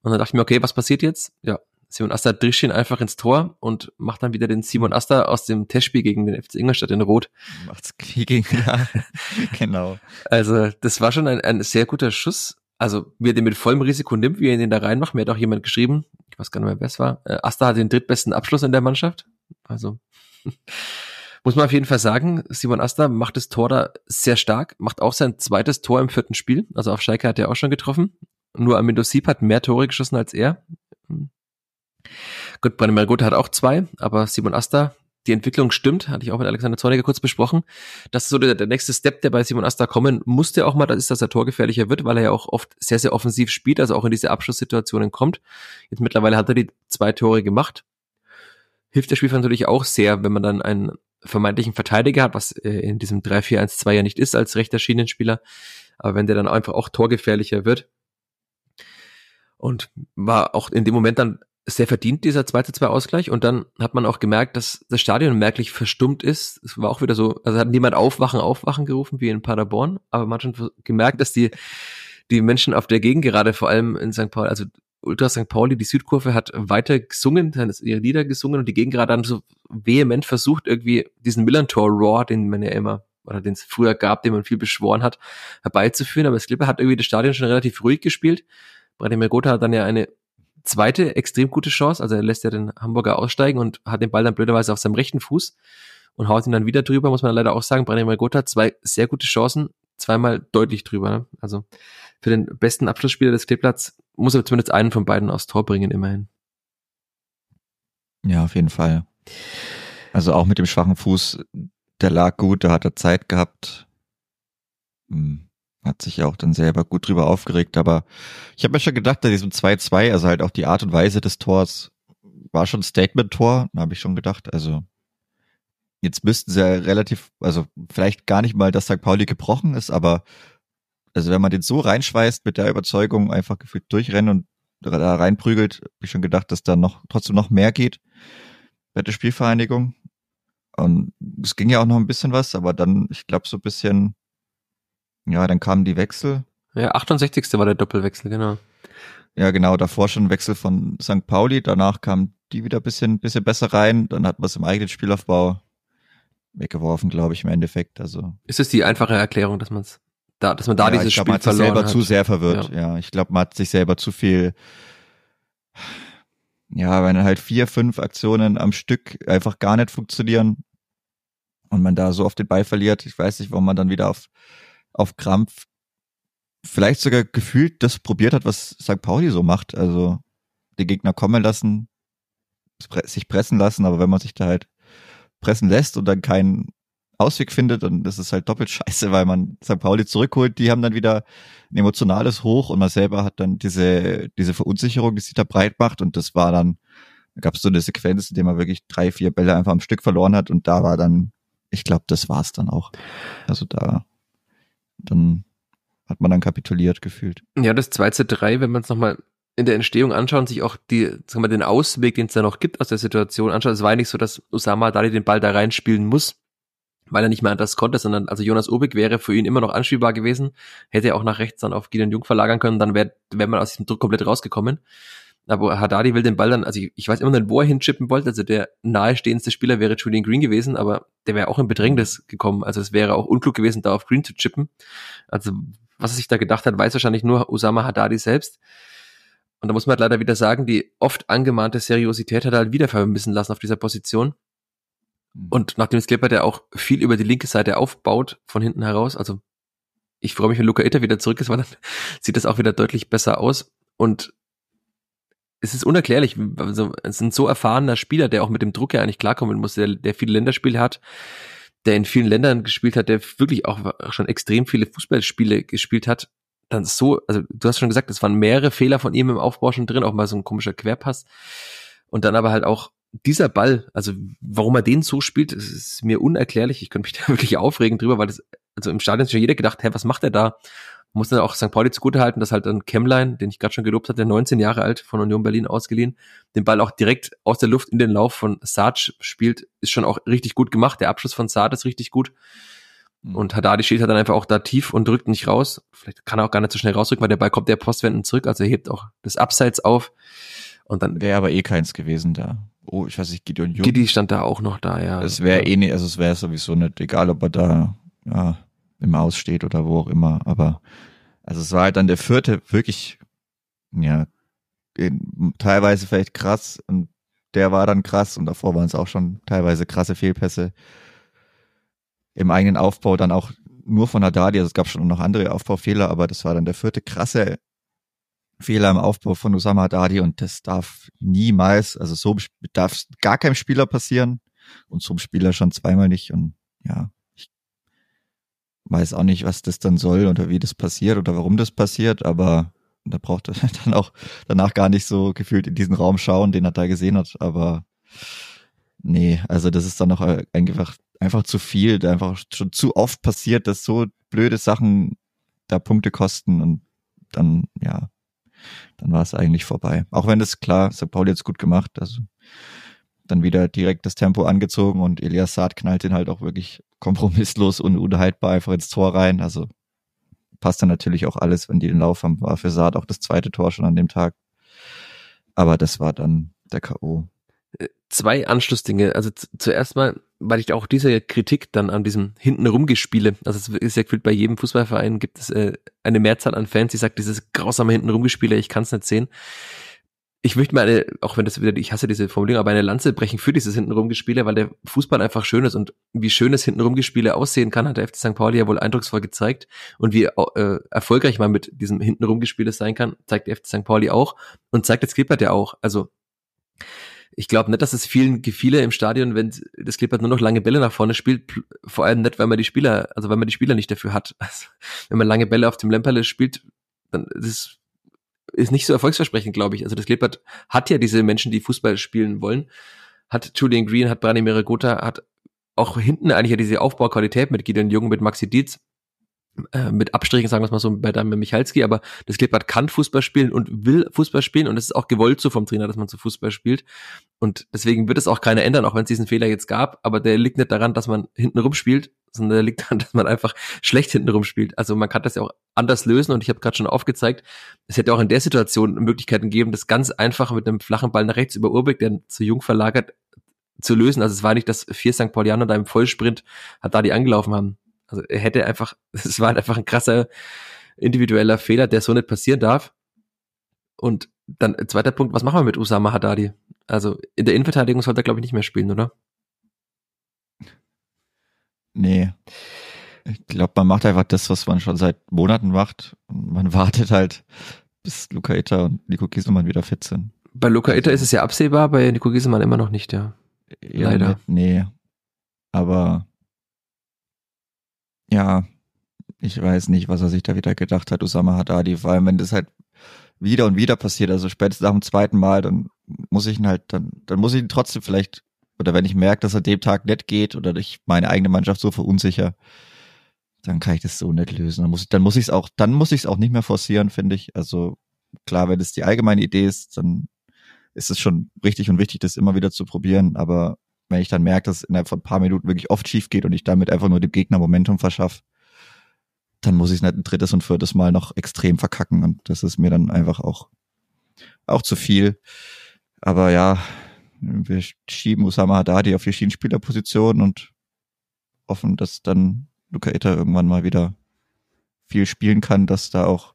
Und dann dachte ich mir, okay, was passiert jetzt? Ja, Simon Asta drischt ihn einfach ins Tor und macht dann wieder den Simon Asta aus dem Testspiel gegen den FC Ingolstadt in Rot. Macht's gegen, ja, genau. Also, das war schon ein, ein sehr guter Schuss. Also, wie er den mit vollem Risiko nimmt, wie er den da reinmacht. Mir hat auch jemand geschrieben, ich weiß gar nicht mehr, wer es war. Äh, Asta hat den drittbesten Abschluss in der Mannschaft. Also, muss man auf jeden Fall sagen, Simon Asta macht das Tor da sehr stark, macht auch sein zweites Tor im vierten Spiel. Also auf Schalke hat er auch schon getroffen. Nur Amindo Sieb hat mehr Tore geschossen als er. Gut, Branimir Gotha hat auch zwei, aber Simon Asta, die Entwicklung stimmt, hatte ich auch mit Alexander Zorniger kurz besprochen. Das ist so der, der nächste Step, der bei Simon Asta kommen musste auch mal, das ist, dass er torgefährlicher wird, weil er ja auch oft sehr, sehr offensiv spielt, also auch in diese Abschlusssituationen kommt. Jetzt mittlerweile hat er die zwei Tore gemacht. Hilft der Spiel natürlich auch sehr, wenn man dann einen vermeintlichen Verteidiger hat, was äh, in diesem 3-4-1-2 ja nicht ist als rechter Schienenspieler. Aber wenn der dann einfach auch torgefährlicher wird, und war auch in dem Moment dann sehr verdient, dieser 2 zu 2 Ausgleich. Und dann hat man auch gemerkt, dass das Stadion merklich verstummt ist. Es war auch wieder so, also hat niemand Aufwachen, Aufwachen gerufen wie in Paderborn, aber man hat schon gemerkt, dass die, die Menschen auf der Gegend, gerade vor allem in St. Paul, also Ultra St. Pauli, die Südkurve hat weiter gesungen, ihre Lieder gesungen und die Gegend gerade dann so vehement versucht, irgendwie diesen Millantor-Roar, den man ja immer, oder den es früher gab, den man viel beschworen hat, herbeizuführen. Aber das Clipper hat irgendwie das Stadion schon relativ ruhig gespielt. Branimir Gotha hat dann ja eine zweite extrem gute Chance. Also er lässt ja den Hamburger aussteigen und hat den Ball dann blöderweise auf seinem rechten Fuß und haut ihn dann wieder drüber, muss man leider auch sagen. Branimir Gotha zwei sehr gute Chancen, zweimal deutlich drüber. Ne? Also für den besten Abschlussspieler des Kleeblatts muss er zumindest einen von beiden aufs Tor bringen, immerhin. Ja, auf jeden Fall. Also auch mit dem schwachen Fuß, der lag gut, da hat er Zeit gehabt. Hm hat sich ja auch dann selber gut drüber aufgeregt, aber ich habe mir schon gedacht, bei diesem 2-2, also halt auch die Art und Weise des Tors war schon Statement-Tor, habe ich schon gedacht, also jetzt müssten sie ja relativ, also vielleicht gar nicht mal, dass St. Pauli gebrochen ist, aber also wenn man den so reinschweißt mit der Überzeugung, einfach gefühlt durchrennen und da reinprügelt, habe ich schon gedacht, dass da noch trotzdem noch mehr geht bei der Spielvereinigung. Und es ging ja auch noch ein bisschen was, aber dann, ich glaube, so ein bisschen ja, dann kamen die Wechsel. Ja, 68. war der Doppelwechsel, genau. Ja, genau, davor schon Wechsel von St. Pauli, danach kam die wieder ein bisschen, bisschen besser rein, dann hat man es im eigenen Spielaufbau weggeworfen, glaube ich, im Endeffekt. Also. Ist es die einfache Erklärung, dass man es da, dass man da ja, dieses ich glaub, Spiel man hat verloren sich selber hat. zu sehr verwirrt. Ja, ja ich glaube, man hat sich selber zu viel. Ja, wenn halt vier, fünf Aktionen am Stück einfach gar nicht funktionieren, und man da so oft den Ball verliert. Ich weiß nicht, warum man dann wieder auf, auf Krampf vielleicht sogar gefühlt das probiert hat, was St. Pauli so macht. Also die Gegner kommen lassen, sich pressen lassen, aber wenn man sich da halt pressen lässt und dann keinen Ausweg findet, dann ist es halt doppelt scheiße, weil man St. Pauli zurückholt, die haben dann wieder ein emotionales Hoch und man selber hat dann diese, diese Verunsicherung, die sich da breit macht und das war dann, da gab es so eine Sequenz, in der man wirklich drei, vier Bälle einfach am Stück verloren hat und da war dann, ich glaube, das war's dann auch. Also da, dann hat man dann kapituliert gefühlt. Ja, das 2 zu 3, wenn man es nochmal in der Entstehung anschauen, sich auch die, sagen wir, den Ausweg, den es da noch gibt aus der Situation anschauen. Es war ja nicht so, dass Osama Dali den Ball da reinspielen muss, weil er nicht mehr anders konnte, sondern also Jonas Obig wäre für ihn immer noch anspielbar gewesen, hätte er auch nach rechts dann auf Gideon Jung verlagern können, dann wäre wär man aus diesem Druck komplett rausgekommen. Aber Haddadi will den Ball dann, also ich, ich weiß immer nicht, wo er hinchippen wollte, also der nahestehendste Spieler wäre Julian Green gewesen, aber der wäre auch in Bedrängnis gekommen, also es wäre auch unklug gewesen, da auf Green zu chippen. Also was er sich da gedacht hat, weiß wahrscheinlich nur Osama Haddadi selbst. Und da muss man halt leider wieder sagen, die oft angemahnte Seriosität hat er halt wieder vermissen lassen auf dieser Position. Mhm. Und nachdem Sklepper der auch viel über die linke Seite aufbaut, von hinten heraus, also ich freue mich, wenn Luca Itter wieder zurück ist, weil dann sieht das auch wieder deutlich besser aus. Und es ist unerklärlich, also es ist ein so erfahrener Spieler, der auch mit dem Druck ja eigentlich klarkommen muss, der, der viele Länderspiele hat, der in vielen Ländern gespielt hat, der wirklich auch schon extrem viele Fußballspiele gespielt hat, dann so, also du hast schon gesagt, es waren mehrere Fehler von ihm im Aufbau schon drin, auch mal so ein komischer Querpass. Und dann aber halt auch dieser Ball, also warum er den so spielt, ist mir unerklärlich. Ich könnte mich da wirklich aufregen drüber, weil das, also im Stadion ist ja jeder gedacht, hä, was macht er da? muss dann auch St. Pauli zugutehalten, dass halt dann Kemlein, den ich gerade schon gelobt hatte, 19 Jahre alt, von Union Berlin ausgeliehen, den Ball auch direkt aus der Luft in den Lauf von Saad spielt, ist schon auch richtig gut gemacht. Der Abschluss von Saad ist richtig gut. Mhm. Und Haddadi steht halt dann einfach auch da tief und drückt nicht raus. Vielleicht kann er auch gar nicht so schnell rausrücken, weil der Ball kommt der Postwenden zurück, also er hebt auch das Abseits auf. Und dann wäre aber eh keins gewesen da. Oh, ich weiß nicht, Gideon Jung. Gidi stand da auch noch da, ja. Es wäre eh nicht, also es wäre sowieso nicht egal, ob er da ja, im Aussteht oder wo auch immer. Aber also es war halt dann der vierte wirklich, ja, teilweise vielleicht krass und der war dann krass und davor waren es auch schon teilweise krasse Fehlpässe im eigenen Aufbau, dann auch nur von Haddadi, also es gab schon noch andere Aufbaufehler, aber das war dann der vierte krasse Fehler im Aufbau von Usama Haddadi und das darf niemals, also so darf gar keinem Spieler passieren und so einem Spieler schon zweimal nicht und ja, weiß auch nicht, was das dann soll oder wie das passiert oder warum das passiert, aber da braucht er dann auch danach gar nicht so gefühlt in diesen Raum schauen, den er da gesehen hat. Aber nee, also das ist dann noch einfach, einfach zu viel, einfach schon zu oft passiert, dass so blöde Sachen da Punkte kosten und dann, ja, dann war es eigentlich vorbei. Auch wenn das klar, St. Pauli jetzt gut gemacht, also dann wieder direkt das Tempo angezogen und Elias Saad knallt den halt auch wirklich kompromisslos und unhaltbar einfach ins Tor rein. Also passt dann natürlich auch alles, wenn die den Lauf haben. War für Saad auch das zweite Tor schon an dem Tag. Aber das war dann der K.O. Äh, zwei Anschlussdinge. Also zuerst mal, weil ich auch diese Kritik dann an diesem hinten rumgespiele, also es ist ja gefühlt bei jedem Fußballverein gibt es äh, eine Mehrzahl an Fans, die sagt, dieses grausame hinten rumgespiele, ich kann es nicht sehen ich möchte mal eine, auch wenn das wieder, ich hasse diese Formulierung, aber eine Lanze brechen für dieses Hintenrum-Gespiele, weil der Fußball einfach schön ist und wie schön es Hintenrum-Gespiele aussehen kann, hat der FC St. Pauli ja wohl eindrucksvoll gezeigt und wie äh, erfolgreich man mit diesem Hintenrum-Gespiele sein kann, zeigt der FC St. Pauli auch und zeigt das Klippert ja auch. Also ich glaube nicht, dass es vielen gefiele im Stadion, wenn das Klippert nur noch lange Bälle nach vorne spielt, vor allem nicht, weil man die Spieler, also weil man die Spieler nicht dafür hat. Also, wenn man lange Bälle auf dem Lemperle spielt, dann ist es ist nicht so erfolgsversprechend, glaube ich. Also das Klippert hat ja diese Menschen, die Fußball spielen wollen. Hat Julian Green, hat Branimir Gotha, hat auch hinten eigentlich ja diese Aufbauqualität mit Gideon Jung, mit Maxi Dietz, äh, mit Abstrichen, sagen wir es mal so, bei Damian Michalski, aber das Klippert kann Fußball spielen und will Fußball spielen und es ist auch gewollt so vom Trainer, dass man zu Fußball spielt. Und deswegen wird es auch keiner ändern, auch wenn es diesen Fehler jetzt gab, aber der liegt nicht daran, dass man hinten rumspielt, sondern der liegt daran, dass man einfach schlecht hinten rumspielt. Also man kann das ja auch anders lösen und ich habe gerade schon aufgezeigt, es hätte auch in der Situation Möglichkeiten gegeben, das ganz einfach mit einem flachen Ball nach rechts über Urbeck, der zu jung verlagert, zu lösen. Also es war nicht, dass vier St. Paulianer da im Vollsprint hat da die angelaufen haben. Also er hätte einfach, es war einfach ein krasser individueller Fehler, der so nicht passieren darf. Und dann zweiter Punkt, was machen wir mit Usama Haddadi? Also in der Innenverteidigung sollte er, glaube ich, nicht mehr spielen, oder? Nee. Ich glaube, man macht einfach das, was man schon seit Monaten macht. Und man wartet halt, bis Luca Itta und Nico Gieselmann wieder fit sind. Bei Luca Itta ist es ja absehbar, bei Nico Gieselmann immer noch nicht, ja. Ja, Leider. Nee. Aber ja, ich weiß nicht, was er sich da wieder gedacht hat, Usama Haddadi, vor allem wenn das halt wieder und wieder passiert, also spätestens nach dem zweiten Mal, dann muss ich ihn halt, dann, dann muss ich ihn trotzdem vielleicht, oder wenn ich merke, dass er dem Tag nicht geht oder ich meine eigene Mannschaft so verunsicher, dann kann ich das so nicht lösen. Dann muss ich, dann muss ich es auch, dann muss ich es auch nicht mehr forcieren, finde ich. Also klar, wenn es die allgemeine Idee ist, dann ist es schon richtig und wichtig, das immer wieder zu probieren. Aber wenn ich dann merke, dass es innerhalb von ein paar Minuten wirklich oft schief geht und ich damit einfach nur dem Gegner Momentum verschaffe, dann muss ich es nicht ein drittes und viertes Mal noch extrem verkacken. Und das ist mir dann einfach auch, auch zu viel. Aber ja, wir schieben Usama Haddadi auf die Schienenspielerposition und hoffen, dass dann Luca Itta irgendwann mal wieder viel spielen kann, dass da auch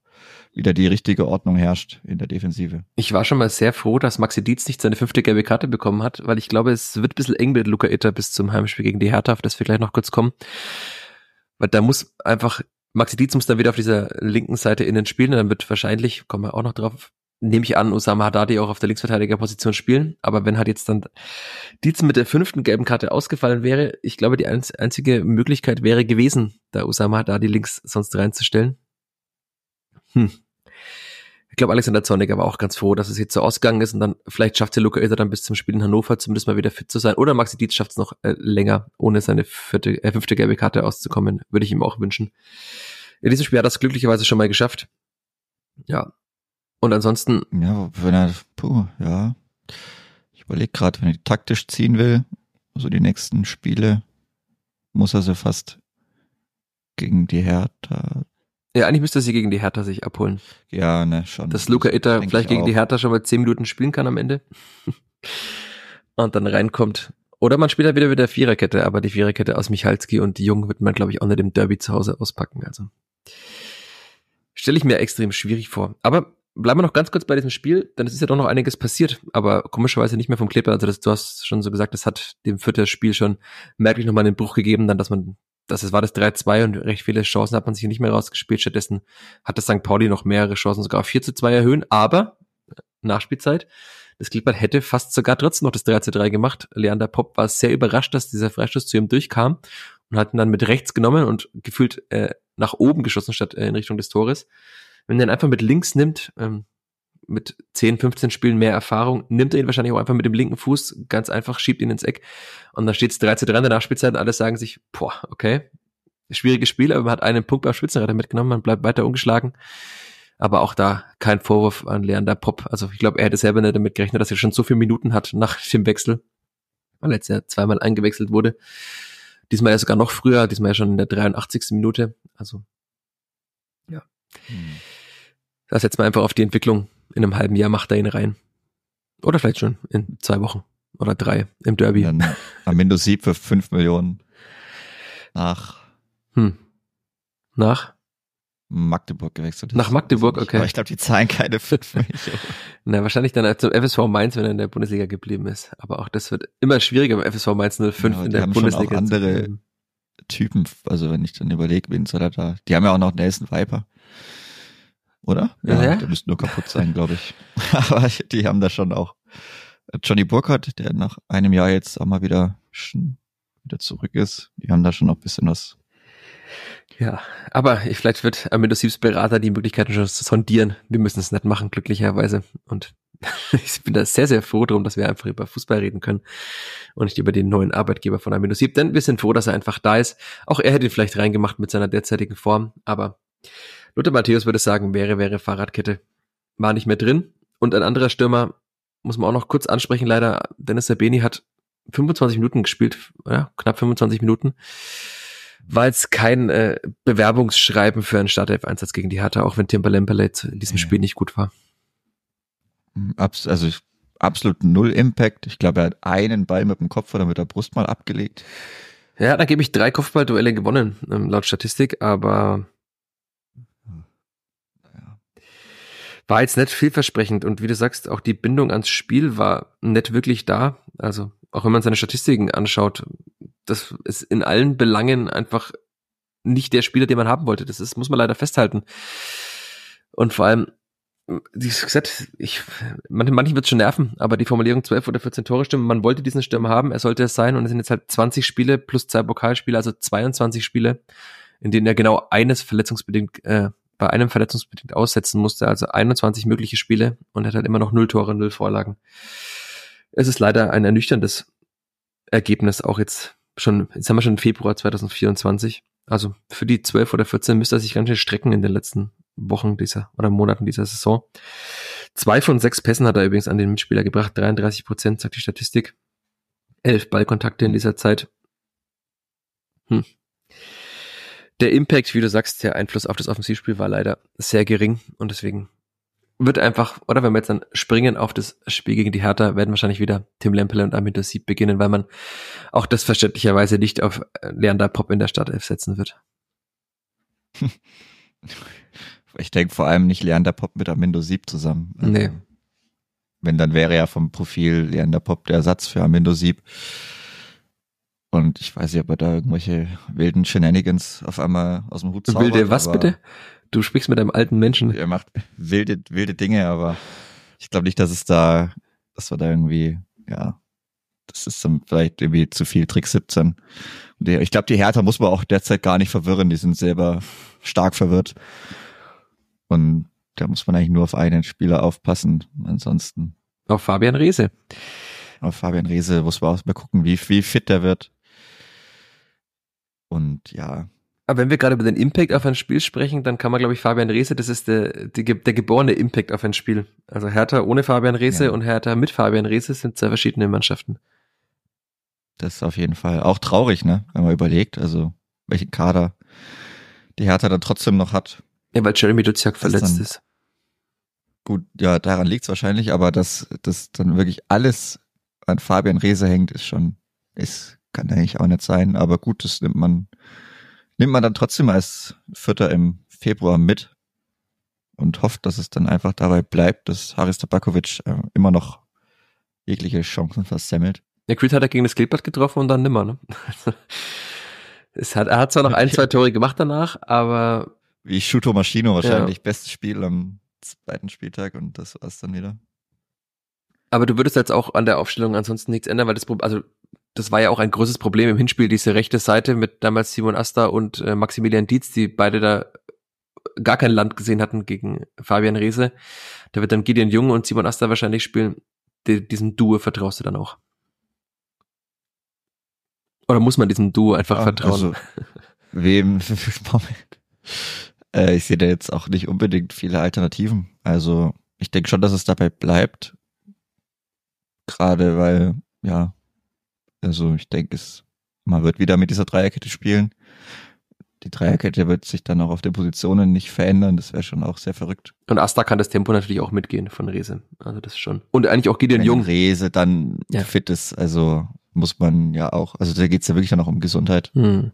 wieder die richtige Ordnung herrscht in der Defensive. Ich war schon mal sehr froh, dass Maxi Dietz nicht seine fünfte gelbe Karte bekommen hat, weil ich glaube, es wird ein bisschen eng mit Luca Itter bis zum Heimspiel gegen die Hertha, auf das wir gleich noch kurz kommen. Weil da muss einfach, Maxi Dietz muss dann wieder auf dieser linken Seite innen spielen und dann wird wahrscheinlich, kommen wir auch noch drauf, nehme ich an, Osama Haddadi auch auf der Linksverteidigerposition spielen. Aber wenn halt jetzt dann Dietz mit der fünften gelben Karte ausgefallen wäre, ich glaube, die einzige Möglichkeit wäre gewesen, da Osama Haddadi links sonst reinzustellen. Hm. Ich glaube, Alexander Zorniger war auch ganz froh, dass es jetzt so ausgegangen ist und dann vielleicht schafft es Luca Ilter dann bis zum Spiel in Hannover zumindest mal wieder fit zu sein. Oder Maxi Dietz schafft es noch äh, länger, ohne seine vierte, äh, fünfte gelbe Karte auszukommen. Würde ich ihm auch wünschen. In diesem Spiel hat er es glücklicherweise schon mal geschafft. Ja. Und ansonsten. Ja, wenn er, puh, ja. Ich überlege gerade, wenn er taktisch ziehen will, so die nächsten Spiele, muss er sie fast gegen die Hertha, Ja, eigentlich müsste sie gegen die Hertha sich abholen. Ja, ne, schon. Dass Luca Itter vielleicht ich gegen auch. die Hertha schon mal zehn Minuten spielen kann am Ende. und dann reinkommt. Oder man spielt halt wieder mit der Viererkette, aber die Viererkette aus Michalski und die Jungen wird man, glaube ich, auch nicht im Derby zu Hause auspacken. Also stelle ich mir extrem schwierig vor. Aber bleiben wir noch ganz kurz bei diesem Spiel, denn es ist ja doch noch einiges passiert, aber komischerweise nicht mehr vom Kleber. Also das, du hast schon so gesagt, das hat dem vierten Spiel schon merklich nochmal einen Bruch gegeben, dann, dass man, dass es war das 3-2 und recht viele Chancen hat man sich nicht mehr rausgespielt. Stattdessen hat das St. Pauli noch mehrere Chancen, sogar auf 4 zu 2 erhöhen, aber Nachspielzeit. Das Klippert hätte fast sogar trotzdem noch das 3 zu 3 gemacht. Leander Popp war sehr überrascht, dass dieser Freistoß zu ihm durchkam und hat ihn dann mit rechts genommen und gefühlt äh, nach oben geschossen statt äh, in Richtung des Tores. Wenn er ihn einfach mit links nimmt, ähm, mit 10, 15 Spielen mehr Erfahrung, nimmt er ihn wahrscheinlich auch einfach mit dem linken Fuß, ganz einfach, schiebt ihn ins Eck und dann steht es 3 zu 3 in der Nachspielzeit und alle sagen sich, boah, okay, schwieriges Spiel, aber man hat einen Punkt beim Spitzenreiter mitgenommen, man bleibt weiter ungeschlagen. Aber auch da kein Vorwurf an Leander Pop. Also ich glaube, er hätte selber nicht damit gerechnet, dass er schon so viele Minuten hat nach dem Wechsel, weil er jetzt ja zweimal eingewechselt wurde. Diesmal ja sogar noch früher, diesmal ja schon in der 83. Minute. Also Hm. Da setzt man einfach auf die Entwicklung. In einem halben Jahr macht er ihn rein. Oder vielleicht schon in zwei Wochen oder drei im Derby. Dann Amindo Sieb für 5 Millionen nach Hm. Nach? Magdeburg gewechselt ist. Nach Magdeburg, okay. Aber ich glaube, die zahlen keine 5 Millionen. Na, wahrscheinlich dann zum FSV Mainz, wenn er in der Bundesliga geblieben ist. Aber auch das wird immer schwieriger beim FSV Mainz 05 Ja, in der haben schon auch Bundesliga. andere-. Typen, also wenn ich dann überlege, wen soll er da, die haben ja auch noch Nelson Viper. Oder? Ja, ja. der müsste nur kaputt sein, glaube ich. Aber die haben da schon auch Johnny Burkhardt, der nach einem Jahr jetzt auch mal wieder, wieder zurück ist. Die haben da schon noch ein bisschen was. Ja, aber ich, vielleicht wird Amendo Siebs Berater die Möglichkeiten schon sondieren. Wir müssen es nicht machen, glücklicherweise. Und ich bin da sehr, sehr froh drum, dass wir einfach über Fußball reden können und nicht über den neuen Arbeitgeber von Amendo Sieb. Denn wir sind froh, dass er einfach da ist. Auch er hätte ihn vielleicht reingemacht mit seiner derzeitigen Form. Aber Lothar Matthäus würde sagen, wäre, wäre Fahrradkette. War nicht mehr drin. Und ein anderer Stürmer muss man auch noch kurz ansprechen. Leider, Dennis Sabeni hat 25 Minuten gespielt, ja, knapp 25 Minuten war jetzt kein äh, Bewerbungsschreiben für einen Startelf-Einsatz gegen die Hertha, auch wenn Timber Lemperle jetzt in diesem. Spiel nicht gut war. Abs also absolut null Impact. Ich glaube, er hat einen Ball mit dem Kopf oder mit der Brust mal abgelegt. Ja, da gebe ich drei Kopfballduelle gewonnen, ähm, laut Statistik, aber Naja. War jetzt nicht vielversprechend. Und wie du sagst, auch die Bindung ans Spiel war nicht wirklich da. Also auch wenn man seine Statistiken anschaut, das ist in allen Belangen einfach nicht der Spieler, den man haben wollte. Das ist, muss man leider festhalten. Und vor allem, wie gesagt, ich, manchen, manchen wird es schon nerven, aber die Formulierung 12 oder 14 Tore stimmen. Man wollte diesen Stürmer haben, er sollte es sein und es sind jetzt halt 20 Spiele plus zwei Pokalspiele, also 22 Spiele, in denen er genau eines verletzungsbedingt, äh, bei einem verletzungsbedingt aussetzen musste, also 21 mögliche Spiele und hat halt immer noch null Tore, null Vorlagen. Es ist leider ein ernüchterndes Ergebnis, auch jetzt schon, jetzt haben wir schon Februar 2024. Also für die 12 oder 14 müsste er sich ganz schön strecken in den letzten Wochen dieser oder Monaten dieser Saison. Zwei von sechs Pässen hat er übrigens an den Mitspieler gebracht, 33 Prozent, sagt die Statistik. Elf Ballkontakte in dieser Zeit. Hm. Der Impact, wie du sagst, der Einfluss auf das Offensivspiel war leider sehr gering und deswegen wird einfach, oder wenn wir jetzt dann springen auf das Spiel gegen die Hertha, werden wahrscheinlich wieder Tim Lempele und Armindo Sieb beginnen, weil man auch das verständlicherweise nicht auf Leander Pop in der Startelf setzen wird. Ich denke vor allem nicht Leander Pop mit Armindo Sieb zusammen. Also, nee. Wenn, dann wäre ja vom Profil Leander Pop der Ersatz für Armindo Sieb. Und ich weiß nicht, ob er da irgendwelche wilden Shenanigans auf einmal aus dem Hut zaubert. Wilde was bitte? Du sprichst mit einem alten Menschen. Er macht wilde, wilde Dinge, aber ich glaube nicht, dass es da, dass wir da irgendwie, ja, das ist dann vielleicht irgendwie zu viel Trick 17. Und ich glaube, die Hertha muss man auch derzeit gar nicht verwirren. Die sind selber stark verwirrt. Und da muss man eigentlich nur auf einen Spieler aufpassen. Ansonsten. Auf Fabian Reese. Auf Fabian Reese muss man auch mal gucken, wie, wie fit der wird. Und ja, aber wenn wir gerade über den Impact auf ein Spiel sprechen, dann kann man, glaube ich, Fabian Reese, das ist der, der, der geborene Impact auf ein Spiel. Also Hertha ohne Fabian Reese ja. und Hertha mit Fabian Reese sind zwei verschiedene Mannschaften. Das ist auf jeden Fall auch traurig, ne? Wenn man überlegt, also welchen Kader die Hertha dann trotzdem noch hat. Ja, weil Jeremy Duziak verletzt dann, ist. Gut, ja, daran liegt's wahrscheinlich, aber dass, dass dann wirklich alles an Fabian Reese hängt, ist schon, ist, kann eigentlich auch nicht sein, aber gut, das nimmt man nimmt man dann trotzdem als Vierter im Februar mit und hofft, dass es dann einfach dabei bleibt, dass Haris Tabakovic äh, immer noch jegliche Chancen versemmelt. Der Creed hat er gegen das Kleeblatt getroffen und dann nimmer, ne? es hat, er hat zwar noch ein, zwei Tore gemacht danach, aber. Wie Shuto Maschino wahrscheinlich. Ja. Bestes Spiel am zweiten Spieltag und das war's dann wieder. Aber du würdest jetzt auch an der Aufstellung ansonsten nichts ändern, weil das Problem, also das war ja auch ein großes Problem im Hinspiel, diese rechte Seite mit damals Simon Asta und äh, Maximilian Dietz, die beide da gar kein Land gesehen hatten gegen Fabian Reese. Da wird dann Gideon Jung und Simon Asta wahrscheinlich spielen. Die, diesem Duo vertraust du dann auch? Oder muss man diesem Duo einfach ja, vertrauen? Also, wem? Moment. Äh, ich sehe da jetzt auch nicht unbedingt viele Alternativen. Also ich denke schon, dass es dabei bleibt. Gerade weil, ja, also ich denke, es, man wird wieder mit dieser Dreierkette spielen. Die Dreierkette wird sich dann auch auf den Positionen nicht verändern. Das wäre schon auch sehr verrückt. Und Asta kann das Tempo natürlich auch mitgehen von Rese. Also das schon. Und eigentlich auch Gideon Jung. Rese dann ja. fit ist, also muss man ja auch, also da geht's ja wirklich dann auch um Gesundheit. Hm.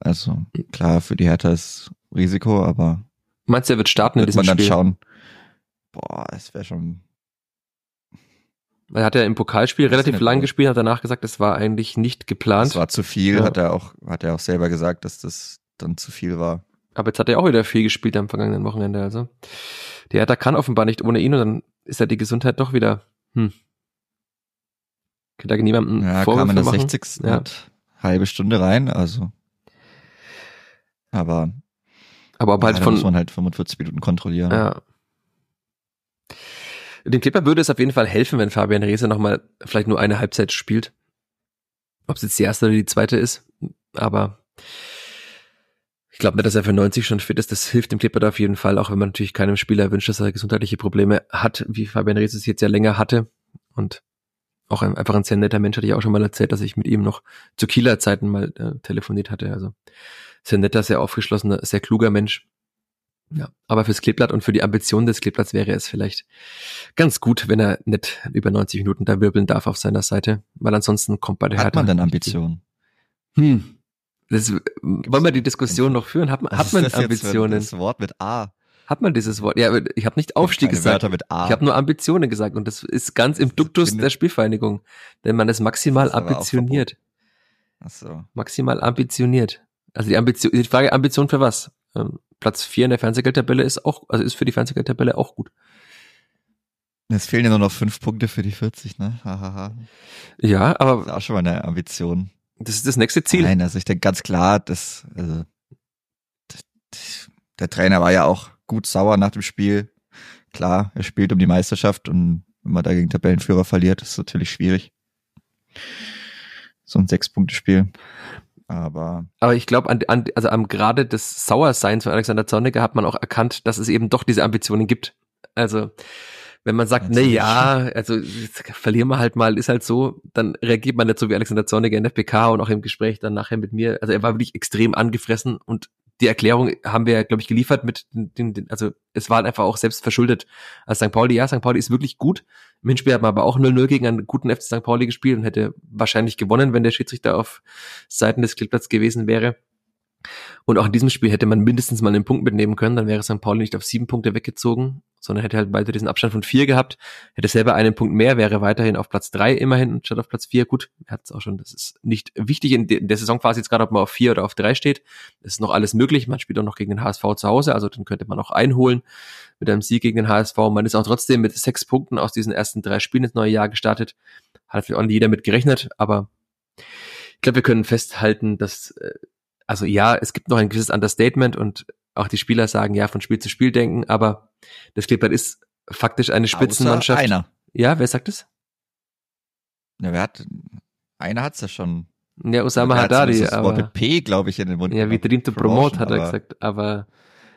Also klar, für die Hertha ist Risiko, aber. Meinst du, er wird starten in diesem man dann Spiel? schauen. Boah, es wäre schon er hat ja im Pokalspiel relativ lang gespielt, hat danach gesagt, es war eigentlich nicht geplant. Es war zu viel, ja. hat er auch, hat er auch selber gesagt, dass das dann zu viel war. Aber jetzt hat er auch wieder viel gespielt am vergangenen Wochenende, also. Der Hertha kann offenbar nicht ohne ihn und dann ist ja die Gesundheit doch wieder, hm. Könnte da niemandem Ja, Vorwürfe kam in der machen. 60. Ja. halbe Stunde rein, also. Aber. Aber ob halt von. muss man halt 45 Minuten kontrollieren. Ja. Dem Clipper würde es auf jeden Fall helfen, wenn Fabian Reese nochmal vielleicht nur eine Halbzeit spielt. Ob es jetzt die erste oder die zweite ist. Aber ich glaube nicht, dass er für 90 schon fit ist. Das hilft dem Clipper da auf jeden Fall, auch wenn man natürlich keinem Spieler wünscht, dass er gesundheitliche Probleme hat, wie Fabian Reese es jetzt ja länger hatte. Und auch ein, einfach ein sehr netter Mensch, hatte ich auch schon mal erzählt, dass ich mit ihm noch zu Kieler Zeiten mal äh, telefoniert hatte. Also sehr netter, sehr aufgeschlossener, sehr kluger Mensch. Ja, aber fürs Kleeblatt und für die Ambition des Kleeblatts wäre es vielleicht ganz gut, wenn er nicht über 90 Minuten da wirbeln darf auf seiner Seite, weil ansonsten kommt bei der Hat Hertha man denn Ambitionen? Hm. Das, wollen wir die Diskussion noch führen? Hat, man, hat man Ambitionen? Das Wort mit A. Hat man dieses Wort? Ja, ich habe nicht Aufstieg gesagt. Mit A. Ich habe nur Ambitionen gesagt und das ist ganz im Duktus der Spielvereinigung, denn man ist maximal ambitioniert. Ach so. Maximal ambitioniert. Also die Ambition, die Frage Ambition für was? Platz 4 in der Fernsehgeldtabelle ist auch, also ist für die Fernsehgeldtabelle auch gut. Es fehlen ja nur noch fünf Punkte für die 40, ne? Hahaha. Ja, Das aber ist auch schon mal eine Ambition. das ist das nächste Ziel. Nein, also ich denke ganz klar, dass also, das, das, der Trainer war ja auch gut sauer nach dem Spiel. Klar, er spielt um die Meisterschaft und wenn man da gegen Tabellenführer verliert, ist es natürlich schwierig. So ein Sechs-Punkte-Spiel. Aber Aber ich glaube, an, an, also am Grade des Sauerseins von Alexander Zorniger hat man auch erkannt, dass es eben doch diese Ambitionen gibt. Also wenn man sagt, na Natürlich. ja, also verlieren wir halt mal, ist halt so, dann reagiert man nicht so wie Alexander Zorniger in der PK und auch im Gespräch dann nachher mit mir. Also er war wirklich extrem angefressen und die Erklärung haben wir, glaube ich, geliefert mit den, den, also es war einfach auch selbst verschuldet. Also St. Pauli, ja, St. Pauli ist wirklich gut. Im Hinspiel hat man aber auch 0-0 gegen einen guten FC St. Pauli gespielt und hätte wahrscheinlich gewonnen, wenn der Schiedsrichter auf Seiten des Kleeblatts gewesen wäre. Und auch in diesem Spiel hätte man mindestens mal einen Punkt mitnehmen können, dann wäre St. Pauli nicht auf sieben Punkte weggezogen, sondern hätte halt weiter diesen Abstand von vier gehabt, hätte selber einen Punkt mehr, wäre weiterhin auf Platz drei immerhin statt auf Platz vier. Gut, er hat es auch schon, das ist nicht wichtig in de- in der Saisonphase jetzt gerade, ob man auf vier oder auf drei steht. Das ist noch alles möglich. Man spielt auch noch gegen den HSV zu Hause, also den könnte man auch einholen mit einem Sieg gegen den HSV. Man ist auch trotzdem mit sechs Punkten aus diesen ersten drei Spielen ins neue Jahr gestartet. Hat vielleicht auch nicht jeder mit gerechnet, aber ich glaube, wir können festhalten, dass äh, also ja, es gibt noch ein gewisses Understatement und auch die Spieler sagen ja von Spiel zu Spiel denken, aber das Kleeblatt ist faktisch eine Spitzenmannschaft. Außer einer. Ja, wer sagt es? Ja, wer hat, einer hat's ja schon. Ja, Osama hat Haddadi, das Wort aber mit P, glaube ich, in den Mund ja, wie. Dream to Promote, hat er gesagt, aber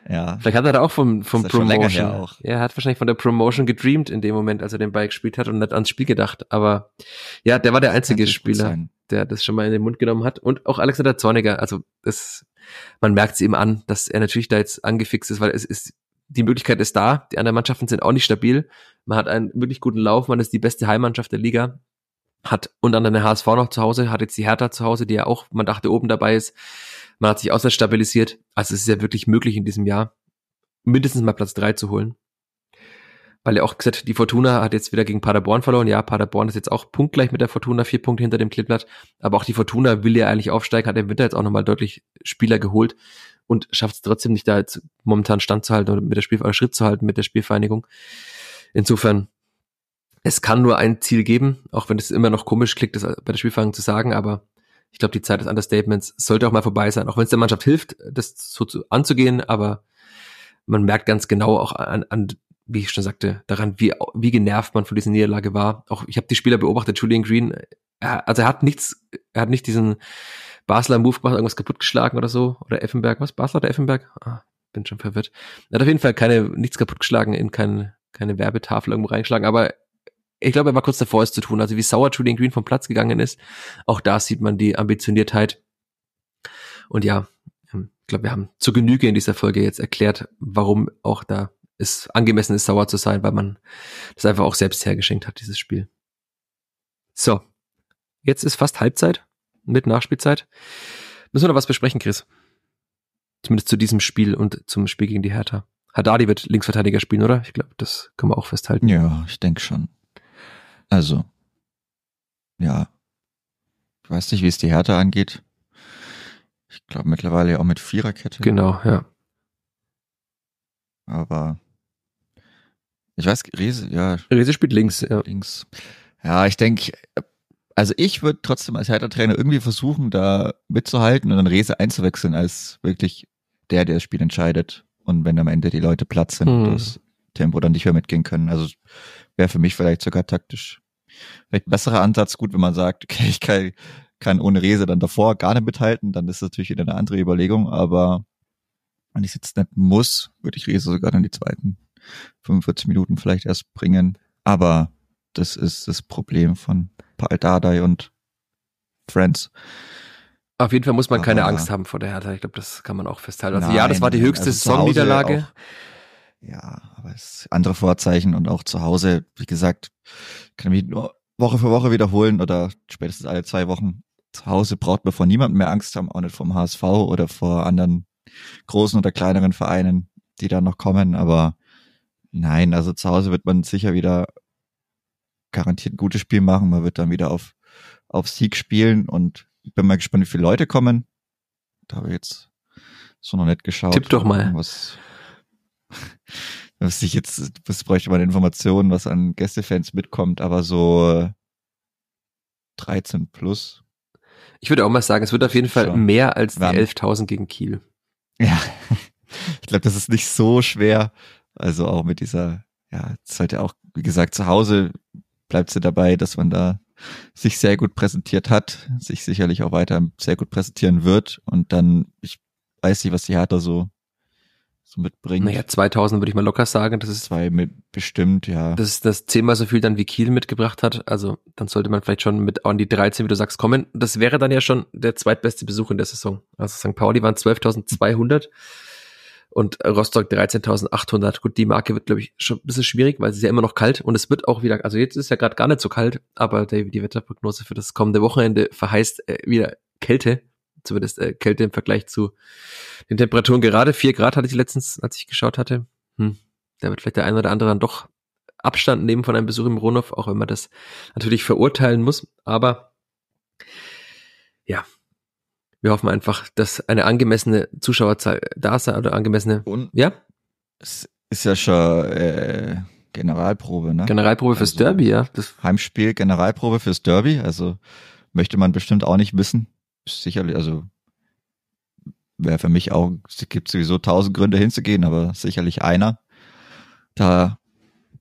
Ja. vielleicht hat er da auch vom, vom Ist Promotion. auch. Ja, er hat wahrscheinlich von der Promotion gedreamt in dem Moment, als er den Ball gespielt hat und nicht ans Spiel gedacht, aber ja, der war der einzige Spieler. der das schon mal in den Mund genommen hat. Und auch Alexander Zorniger, also das, man merkt es ihm an, dass er natürlich da jetzt angefixt ist, weil es ist, die Möglichkeit ist da, die anderen Mannschaften sind auch nicht stabil. Man hat einen wirklich guten Lauf, man ist die beste Heimmannschaft der Liga, hat unter anderem den HSV noch zu Hause, hat jetzt die Hertha zu Hause, die ja auch, man dachte, oben dabei ist. Man hat sich auswärts stabilisiert. Also es ist ja wirklich möglich in diesem Jahr, mindestens mal Platz drei zu holen. Weil er auch gesagt, die Fortuna hat jetzt wieder gegen Paderborn verloren. Ja, Paderborn ist jetzt auch punktgleich mit der Fortuna, vier Punkte hinter dem Kleeblatt. Aber auch die Fortuna will ja eigentlich aufsteigen, hat im Winter jetzt auch nochmal deutlich Spieler geholt und schafft es trotzdem nicht da jetzt momentan standzuhalten oder mit der Spiel Schritt zu halten mit der Spielvereinigung. Insofern, es kann nur ein Ziel geben, auch wenn es immer noch komisch klingt, das bei der Spielvereinigung zu sagen, aber ich glaube, die Zeit des Understatements sollte auch mal vorbei sein, auch wenn es der Mannschaft hilft, das so zu, anzugehen, aber man merkt ganz genau auch an, an wie ich schon sagte, daran, wie, wie genervt man von dieser Niederlage war. Auch ich habe die Spieler beobachtet, Julian Green, er, also er hat nichts, er hat nicht diesen Basler Move gemacht, irgendwas kaputtgeschlagen oder so. Oder Effenberg, was? Basler oder Effenberg? Ah, bin schon verwirrt. Er hat auf jeden Fall keine, nichts kaputtgeschlagen, in keine, keine Werbetafel irgendwo reingeschlagen, aber ich glaube, er war kurz davor, es zu tun. Also wie sauer Julian Green vom Platz gegangen ist, auch da sieht man die Ambitioniertheit. Und ja, ähm, ich glaube, wir haben zu Genüge in dieser Folge jetzt erklärt, warum auch da es angemessen ist, sauer zu sein, weil man das einfach auch selbst hergeschenkt hat, dieses Spiel. So, jetzt ist fast Halbzeit mit Nachspielzeit. Müssen wir noch was besprechen, Chris? Zumindest zu diesem Spiel und zum Spiel gegen die Hertha. Haddadi wird Linksverteidiger spielen, oder? Ich glaube, das können wir auch festhalten. Ja, ich denke schon. Also, ja. Ich weiß nicht, wie es die Härte angeht. Ich glaube mittlerweile ja auch mit Viererkette. Genau, ja. Aber ich weiß, Riese, ja, Rese spielt links, ja. links. Ja, ich denke, also ich würde trotzdem als Hertha-Trainer irgendwie versuchen, da mitzuhalten und dann Rese einzuwechseln als wirklich der, der das Spiel entscheidet. Und wenn am Ende die Leute platt sind, Hm. das Tempo dann nicht mehr mitgehen können. Also wäre für mich vielleicht sogar taktisch vielleicht ein besserer Ansatz. Gut, wenn man sagt, okay, ich kann, kann ohne Rese dann davor gar nicht mithalten, dann ist das natürlich wieder eine andere Überlegung. Aber wenn ich jetzt nicht muss, würde ich Rese sogar dann die zweiten 45 Minuten vielleicht erst bringen. Aber das ist das Problem von Paul Dardai und Friends. Auf jeden Fall muss man keine Aber- Angst haben vor der Hertha. Ich glaube, das kann man auch festhalten. Also Nein, ja, das war die höchste also Saisonniederlage. Ja, aber es andere Vorzeichen und auch zu Hause, wie gesagt, kann ich mich nur Woche für Woche wiederholen oder spätestens alle zwei Wochen. Zu Hause braucht man vor niemandem mehr Angst haben, auch nicht vom HSV oder vor anderen großen oder kleineren Vereinen, die da noch kommen. Aber nein, also zu Hause wird man sicher wieder garantiert ein gutes Spiel machen. Man wird dann wieder auf, auf Sieg spielen und bin mal gespannt, wie viele Leute kommen. Da habe ich jetzt so noch nicht geschaut. Tipp doch mal. Was, was ich jetzt, was bräuchte man Informationen, was an Gästefans mitkommt, aber so 13 plus. Ich würde auch mal sagen, es wird auf jeden Fall Schon. mehr als die Wann? 11.000 gegen Kiel. Ja, ich glaube, das ist nicht so schwer. Also auch mit dieser, ja, es ist halt ja auch, wie gesagt, zu Hause bleibt sie dabei, dass man da sich sehr gut präsentiert hat, sich sicherlich auch weiter sehr gut präsentieren wird und dann, ich weiß nicht, was die Hertha so, so mitbringt. Naja, 2000 würde ich mal locker sagen. Das ist, Zwei mit bestimmt, ja. das ist das zehnmal so viel dann wie Kiel mitgebracht hat. Also dann sollte man vielleicht schon mit an die 13, wie du sagst, kommen. Das wäre dann ja schon der zweitbeste Besuch in der Saison. Also St. Pauli waren 12.200 und Rostock 13.800. Gut, die Marke wird, glaube ich, schon ein bisschen schwierig, weil es ist ja immer noch kalt und es wird auch wieder, also jetzt ist ja gerade gar nicht so kalt, aber die, die Wetterprognose für das kommende Wochenende verheißt äh, wieder Kälte, zumindest äh, Kälte im Vergleich zu den Temperaturen. Gerade vier Grad hatte ich letztens, als ich geschaut hatte. Hm, da wird vielleicht der ein oder andere dann doch Abstand nehmen von einem Besuch im Ronhof, auch wenn man das natürlich verurteilen muss. Aber ja, wir hoffen einfach, dass eine angemessene Zuschauerzahl da sei oder angemessene, Und ja, es ist ja schon äh, Generalprobe, ne? Generalprobe fürs Also- Derby, ja. Das, Heimspiel, Generalprobe fürs Derby. Also möchte man bestimmt auch nicht missen. Sicherlich, also wäre für mich auch, es gibt sowieso tausend Gründe hinzugehen, aber sicherlich einer, da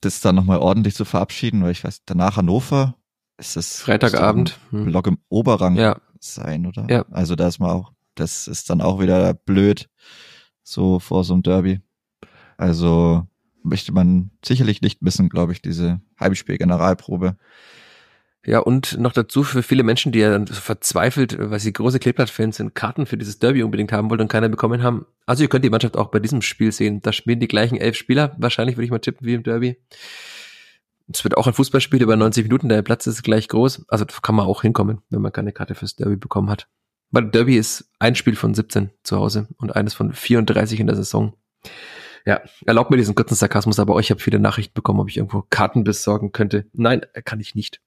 das dann nochmal ordentlich zu verabschieden, weil ich weiß, danach Hannover ist das Freitagabend. Hm. Block im Oberrang Ja, sein, oder? Ja. Also da ist man auch, das ist dann auch wieder blöd, so vor so einem Derby. Also möchte man sicherlich nicht missen, glaube ich, diese Heimspiel-Generalprobe. Ja, und noch dazu für viele Menschen, die ja dann verzweifelt, weil sie große Kleeblatt-Fans sind, Karten für dieses Derby unbedingt haben wollten und keiner bekommen haben. Also ihr könnt die Mannschaft auch bei diesem Spiel sehen. Da spielen die gleichen elf Spieler, wahrscheinlich würde ich mal tippen, wie im Derby. Es wird auch ein Fußballspiel über 90 Minuten, der Platz ist gleich groß. Also da kann man auch hinkommen, wenn man keine Karte fürs Derby bekommen hat. Weil Derby ist ein Spiel von 17 zu Hause und eines von 34 in der Saison. Ja, erlaubt mir diesen kurzen Sarkasmus, aber ich habe viele Nachrichten bekommen, ob ich irgendwo Karten besorgen könnte. Nein, kann ich nicht.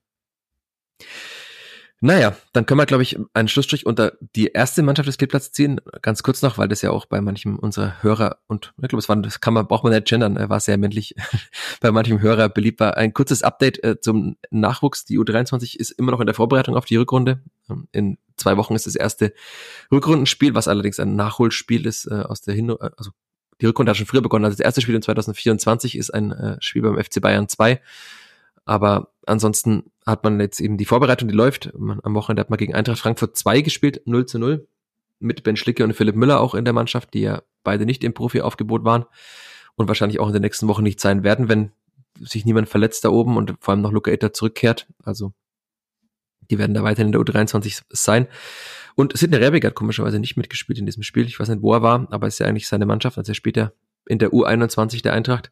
Naja, dann können wir, glaube ich, einen Schlussstrich unter die erste Mannschaft des Kleeblatts ziehen. Ganz kurz noch, weil das ja auch bei manchem unserer Hörer und ich glaube, es war, das kann man, braucht man nicht gendern, er war sehr männlich, bei manchem Hörer beliebt war. Ein kurzes Update äh, zum Nachwuchs. Die U23 ist immer noch in der Vorbereitung auf die Rückrunde. Ähm, In zwei Wochen ist das erste Rückrundenspiel, was allerdings ein Nachholspiel ist äh, aus der Hin also die Rückrunde hat schon früher begonnen. Also das erste Spiel in 2024 ist ein äh, Spiel beim FC Bayern 2. Aber ansonsten hat man jetzt eben die Vorbereitung, die läuft. Man, am Wochenende hat man gegen Eintracht Frankfurt 2 gespielt, 0 zu 0. Mit Ben Schlicke und Philipp Müller auch in der Mannschaft, die ja beide nicht im Profi-Aufgebot waren und wahrscheinlich auch in den nächsten Wochen nicht sein werden, wenn sich niemand verletzt da oben und vor allem noch Luca Etter zurückkehrt. Also die werden da weiterhin in der U23 sein. Und Sidney Rebic hat komischerweise nicht mitgespielt in diesem Spiel. Ich weiß nicht, wo er war, aber ist ja eigentlich seine Mannschaft. Also er ja in der U21 der Eintracht.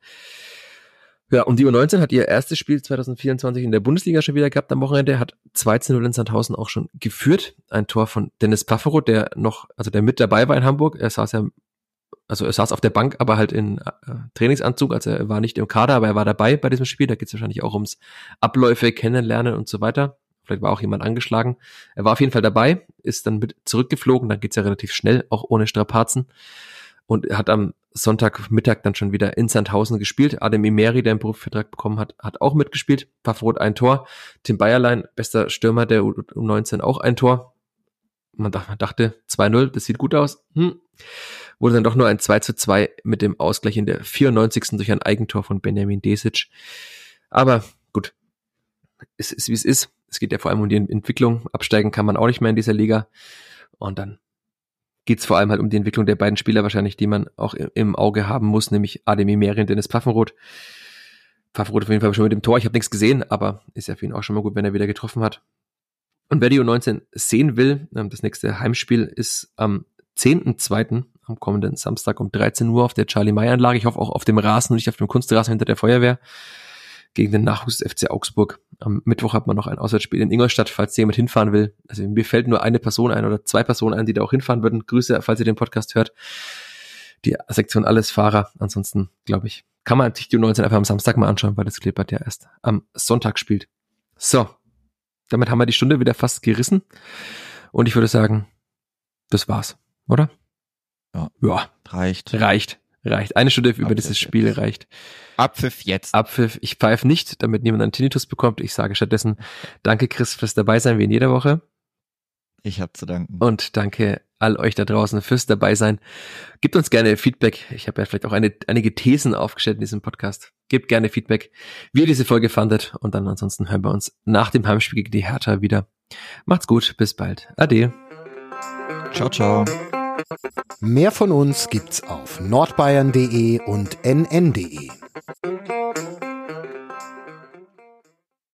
Ja, und die U19 hat ihr erstes Spiel 2024 in der Bundesliga schon wieder gehabt am Wochenende, hat 2 zu 0 in Sandhausen auch schon geführt. Ein Tor von Dennis Pafferoth, der noch, also der mit dabei war in Hamburg. Er saß ja, also er saß auf der Bank, aber halt in äh, Trainingsanzug, also er war nicht im Kader, aber er war dabei bei diesem Spiel. Da geht es wahrscheinlich auch ums Abläufe, Kennenlernen und so weiter. Vielleicht war auch jemand angeschlagen. Er war auf jeden Fall dabei, ist dann mit zurückgeflogen, dann geht's ja relativ schnell, auch ohne Strapazen. Und er hat am Sonntagmittag dann schon wieder in Sandhausen gespielt. Adem Imeri, der einen Profivertrag bekommen hat, hat auch mitgespielt. Pafroth ein Tor. Tim Bayerlein, bester Stürmer der U19, auch ein Tor. Man dachte, man dachte 2-0, das sieht gut aus. Hm. Wurde dann doch nur ein 2 zu 2 mit dem Ausgleich in der 94. durch ein Eigentor von Benjamin Desic. Aber gut, es ist wie es ist. Es geht ja vor allem um die Entwicklung. Absteigen kann man auch nicht mehr in dieser Liga. Und dann geht es vor allem halt um die Entwicklung der beiden Spieler wahrscheinlich, die man auch im Auge haben muss, nämlich Ademi Meri und Dennis Pfaffenroth. Pfaffenroth auf jeden Fall schon mit dem Tor. Ich habe nichts gesehen, aber ist ja für ihn auch schon mal gut, wenn er wieder getroffen hat. Und wer die U19 sehen will, ähm, das nächste Heimspiel ist am 10.2., am kommenden Samstag um 13 Uhr auf der Charlie May Anlage. Ich hoffe auch auf dem Rasen und nicht auf dem Kunstrasen hinter der Feuerwehr gegen den Nachwuchs FC Augsburg. Am Mittwoch hat man noch ein Auswärtsspiel in Ingolstadt, falls jemand hinfahren will. Also mir fällt nur eine Person ein oder zwei Personen ein, die da auch hinfahren würden. Grüße, falls ihr den Podcast hört. Die Sektion Alles Fahrer. Ansonsten, glaube ich, kann man sich die 19 einfach am Samstag mal anschauen, weil das Klippert ja erst am Sonntag spielt. So, damit haben wir die Stunde wieder fast gerissen. Und ich würde sagen, das war's, oder? Ja. Ja, Reicht. reicht. Reicht. Eine Stunde über Abpfiff dieses Spiel jetzt. reicht. Abpfiff jetzt. Abpfiff. Ich pfeife nicht, damit niemand einen Tinnitus bekommt. Ich sage stattdessen Danke, Chris, fürs dabei sein, wie in jeder Woche. Ich hab zu danken. Und danke all euch da draußen fürs dabei sein. Gebt uns gerne Feedback. Ich habe ja vielleicht auch eine, einige Thesen aufgestellt in diesem Podcast. Gebt gerne Feedback, wie ihr diese Folge fandet. Und dann ansonsten hören wir uns nach dem Heimspiel gegen die Hertha wieder. Macht's gut. Bis bald. Ade. Ciao, ciao. Mehr von uns gibt's auf nordbayern.de und nn.de.